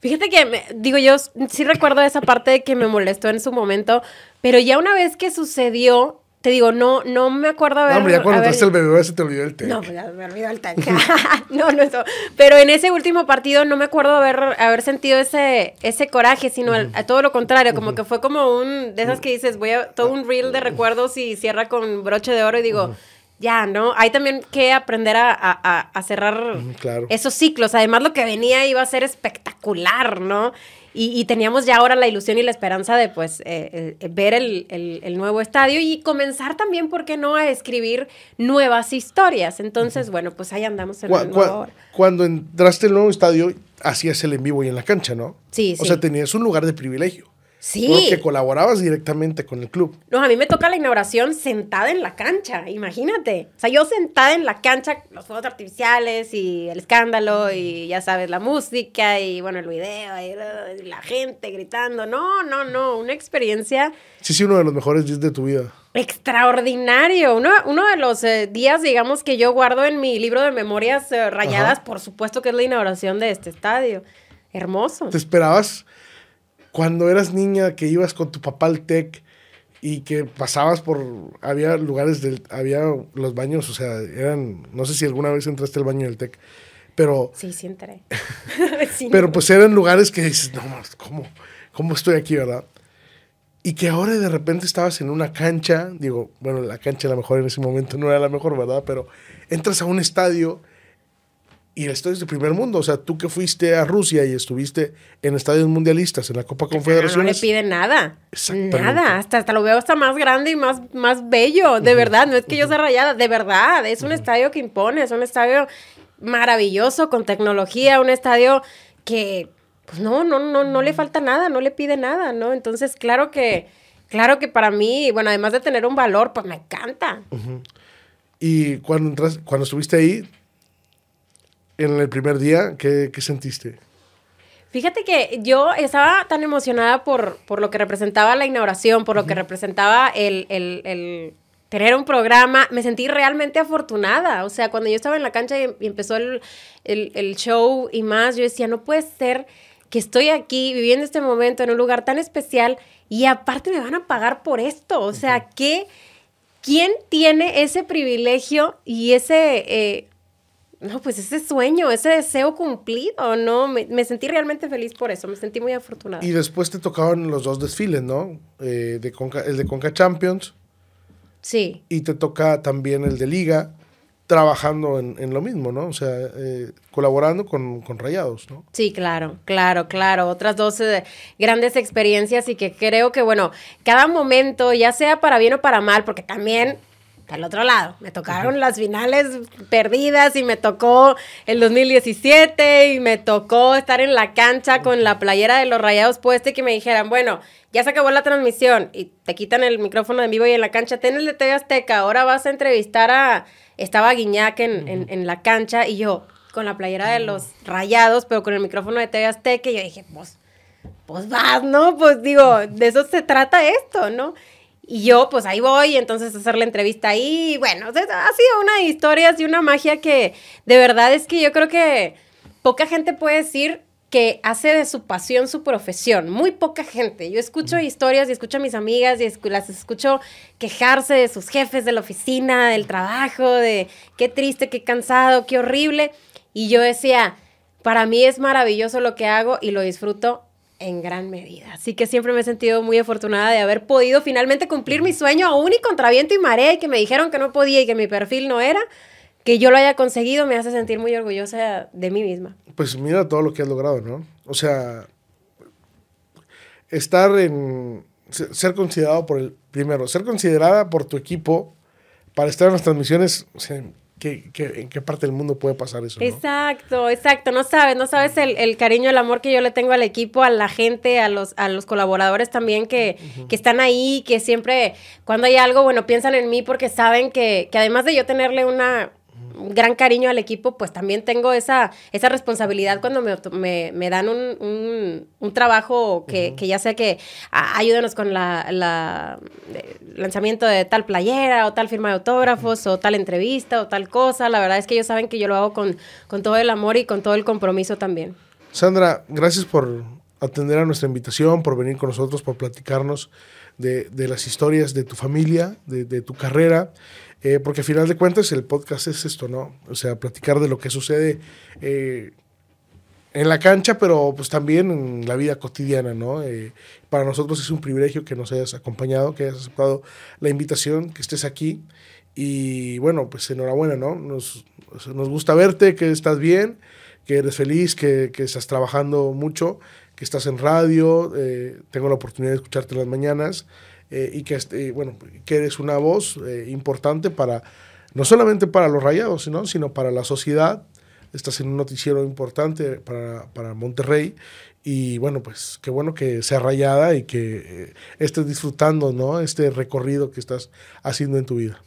Fíjate que, digo, yo sí recuerdo esa parte de que me molestó en su momento, pero ya una vez que sucedió, te digo, no, no me acuerdo haber... No, hombre, ya cuando haber- al bebé se te olvidó el té. No, pues ya me olvidó el tanque. (laughs) no, no eso. Pero en ese último partido no me acuerdo haber, haber sentido ese, ese coraje, sino al- a todo lo contrario, como que fue como un, de esas que dices, voy a, todo un reel de recuerdos y cierra con broche de oro y digo, ya, ¿no? Hay también que aprender a, a- a- a cerrar claro. esos ciclos. Además, lo que venía iba a ser espectacular, ¿no? Y, y teníamos ya ahora la ilusión y la esperanza de, pues, eh, eh, ver el, el- el nuevo estadio y comenzar también, ¿por qué no?, a escribir nuevas historias. Entonces, bueno, pues ahí andamos en el nuevo ahora. cuando entraste al nuevo estadio, hacías el en vivo y en la cancha, ¿no? Sí, O sí. sea, tenías un lugar de privilegio. Sí. Porque colaborabas directamente con el club. No, a mí me toca la inauguración sentada en la cancha, imagínate. O sea, yo sentada en la cancha, los fuegos artificiales y el escándalo y ya sabes, la música y bueno, el video y, uh, la gente gritando. No, no, no, una experiencia Sí, sí, uno de los mejores días de tu vida. extraordinario. Uno, uno de los eh, días, digamos, que yo guardo en mi libro de memorias eh, rayadas, Ajá. por supuesto que es la inauguración de este estadio. Hermoso. ¿Te esperabas cuando eras niña que ibas con tu papá al TEC y que pasabas por... Había lugares del... Había los baños, o sea, eran... No sé si alguna vez entraste al baño del TEC, pero... Sí, sí entré. (laughs) (laughs) Sí, Pero pues eran lugares que dices, no, ¿cómo, ¿cómo estoy aquí, verdad? Y que ahora de repente estabas en una cancha, digo, bueno, la cancha a lo mejor en ese momento no era la mejor, ¿verdad? Pero entras a un estadio y el estadio es de primer mundo. O sea, tú que fuiste a Rusia y estuviste en estadios mundialistas, en la Copa Ah, no le Confederaciones. pide nada. Nada. Hasta, hasta lo veo hasta más grande y más, más bello. De verdad. No es que yo sea rayada. De verdad. Es un estadio que impone. Es un estadio maravilloso con tecnología. Un estadio que, pues no, no, no, no le falta nada. No le pide nada, ¿no? Entonces, claro que, claro que para mí, bueno, además de tener un valor, pues me encanta. y cuando, entras, cuando estuviste ahí, en el primer día, ¿qué, qué sentiste? Fíjate que yo estaba tan emocionada por, por lo que representaba la inauguración, por lo que representaba el, el- el tener un programa. Me sentí realmente afortunada. O sea, cuando yo estaba en la cancha y, y empezó el, el- el show y más, yo decía, no puede ser que estoy aquí viviendo este momento en un lugar tan especial y aparte me van a pagar por esto. O sea, ¿qué, ¿quién tiene ese privilegio y ese... eh, no, pues ese sueño, ese deseo cumplido, ¿no? Me, me sentí realmente feliz por eso, me sentí muy afortunada. Y después te tocaban los dos desfiles, ¿no? Eh, de Conca- el de Conca Champions Sí, y te toca también el de Liga, trabajando en, en lo mismo, ¿no? O sea, eh, colaborando con, con Rayados, ¿no? sí, claro, claro, claro. Otras dos eh, grandes experiencias y que creo que, bueno, cada momento, ya sea para bien o para mal, porque también... Al otro lado, me tocaron las finales perdidas y me tocó el 2017 y me tocó estar en la cancha con la playera de los rayados puesta y que me dijeran, bueno, ya se acabó la transmisión y te quitan el micrófono en vivo y en la cancha, ten el de TV Azteca, ahora vas a entrevistar a, estaba Guiñac en, en- la cancha y yo con la playera de los rayados, pero con el micrófono de TV Azteca y yo dije, pues, pues vas, ¿no? Pues digo, de eso se trata esto, ¿no? Y yo, pues ahí voy, entonces hacer la entrevista ahí. y Bueno, ha sido una de historias y una magia que de verdad es que yo creo que poca gente puede decir que hace de su pasión su profesión. Muy poca gente. Yo escucho historias y escucho a mis amigas y escu- las escucho quejarse de sus jefes de la oficina, del trabajo, de qué triste, qué cansado, qué horrible. Y yo decía, para mí es maravilloso lo que hago y lo disfruto en gran medida. Así que siempre me he sentido muy afortunada de haber podido finalmente cumplir mi sueño aún y contra viento y marea y que me dijeron que no podía y que mi perfil no era. Que yo lo haya conseguido me hace sentir muy orgullosa de mí misma. Pues mira todo lo que has logrado, ¿no? O sea, estar en... se- Ser considerado por el... Primero, ser considerada por tu equipo para estar en las transmisiones, o sea, ¿qué- qué- en qué parte del mundo puede pasar eso? ¿no? Exacto, exacto. No sabes, no sabes el, el cariño, el amor que yo le tengo al equipo, a la gente, a los, a los colaboradores también que, que están ahí, que siempre, cuando hay algo, bueno, piensan en mí porque saben que, que además de yo tenerle una un gran cariño al equipo, pues también tengo esa, esa responsabilidad cuando me, me- me dan un, un- un trabajo que, que ya sea que "Ah, ayúdanos con la, la- eh, lanzamiento de tal playera o tal firma de autógrafos o tal entrevista o tal cosa. La verdad es que ellos saben que yo lo hago con, con todo el amor y con todo el compromiso también. Sandra, gracias por atender a nuestra invitación, por venir con nosotros, por platicarnos de, las historias de tu familia, de, tu carrera, eh, porque al final de cuentas el podcast es esto, ¿no? O sea, platicar de lo que sucede eh, en la cancha, pero pues también en la vida cotidiana, ¿no? Eh, para nosotros es un privilegio que nos hayas acompañado, que hayas aceptado la invitación, que estés aquí. Y bueno, pues enhorabuena, ¿no? Nos, nos gusta verte, que estás bien, que eres feliz, que, que estás trabajando mucho, que estás en radio, eh, tengo la oportunidad de escucharte en las mañanas eh, y que, este, bueno, que eres una voz importante para, no solamente para los rayados, sino, sino para la sociedad estás en un noticiero importante para, para Monterrey y bueno, pues qué bueno que sea rayada y que eh, estés disfrutando, ¿no? Este recorrido que estás haciendo en tu vida.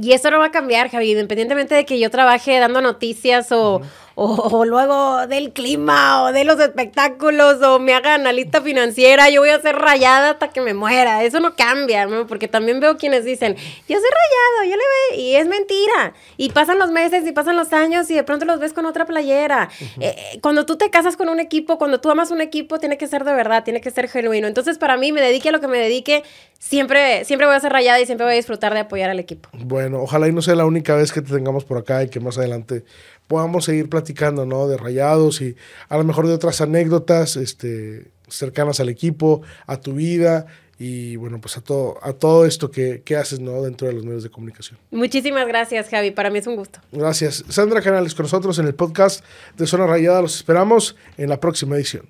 Y eso no va a cambiar, Javi, independientemente de que yo trabaje dando noticias o, o, luego del clima o de los espectáculos o me haga analista financiera, yo voy a ser rayada hasta que me muera. Eso no cambia, ¿no? Porque también veo quienes dicen, yo soy rayado, yo le veo, y es mentira. Y pasan los meses y pasan los años y de pronto los ves con otra playera. Eh, eh, cuando tú te casas con un equipo, cuando tú amas un equipo, tiene que ser de verdad, tiene que ser genuino. Entonces, para mí, me dedique a lo que me dedique, siempre, siempre voy a ser rayada y siempre voy a disfrutar de apoyar al equipo. Bueno, ojalá y no sea la única vez que te tengamos por acá y que más adelante podamos seguir platicando, ¿no? De rayados y a lo mejor de otras anécdotas este, cercanas al equipo, a tu vida y bueno, pues a todo, a todo esto que, que, haces, ¿no? Dentro de los medios de comunicación. Muchísimas gracias, Javi. Para mí es un gusto. Gracias. Sandra Canales con nosotros en el podcast de Zona Rayada. Los esperamos en la próxima edición.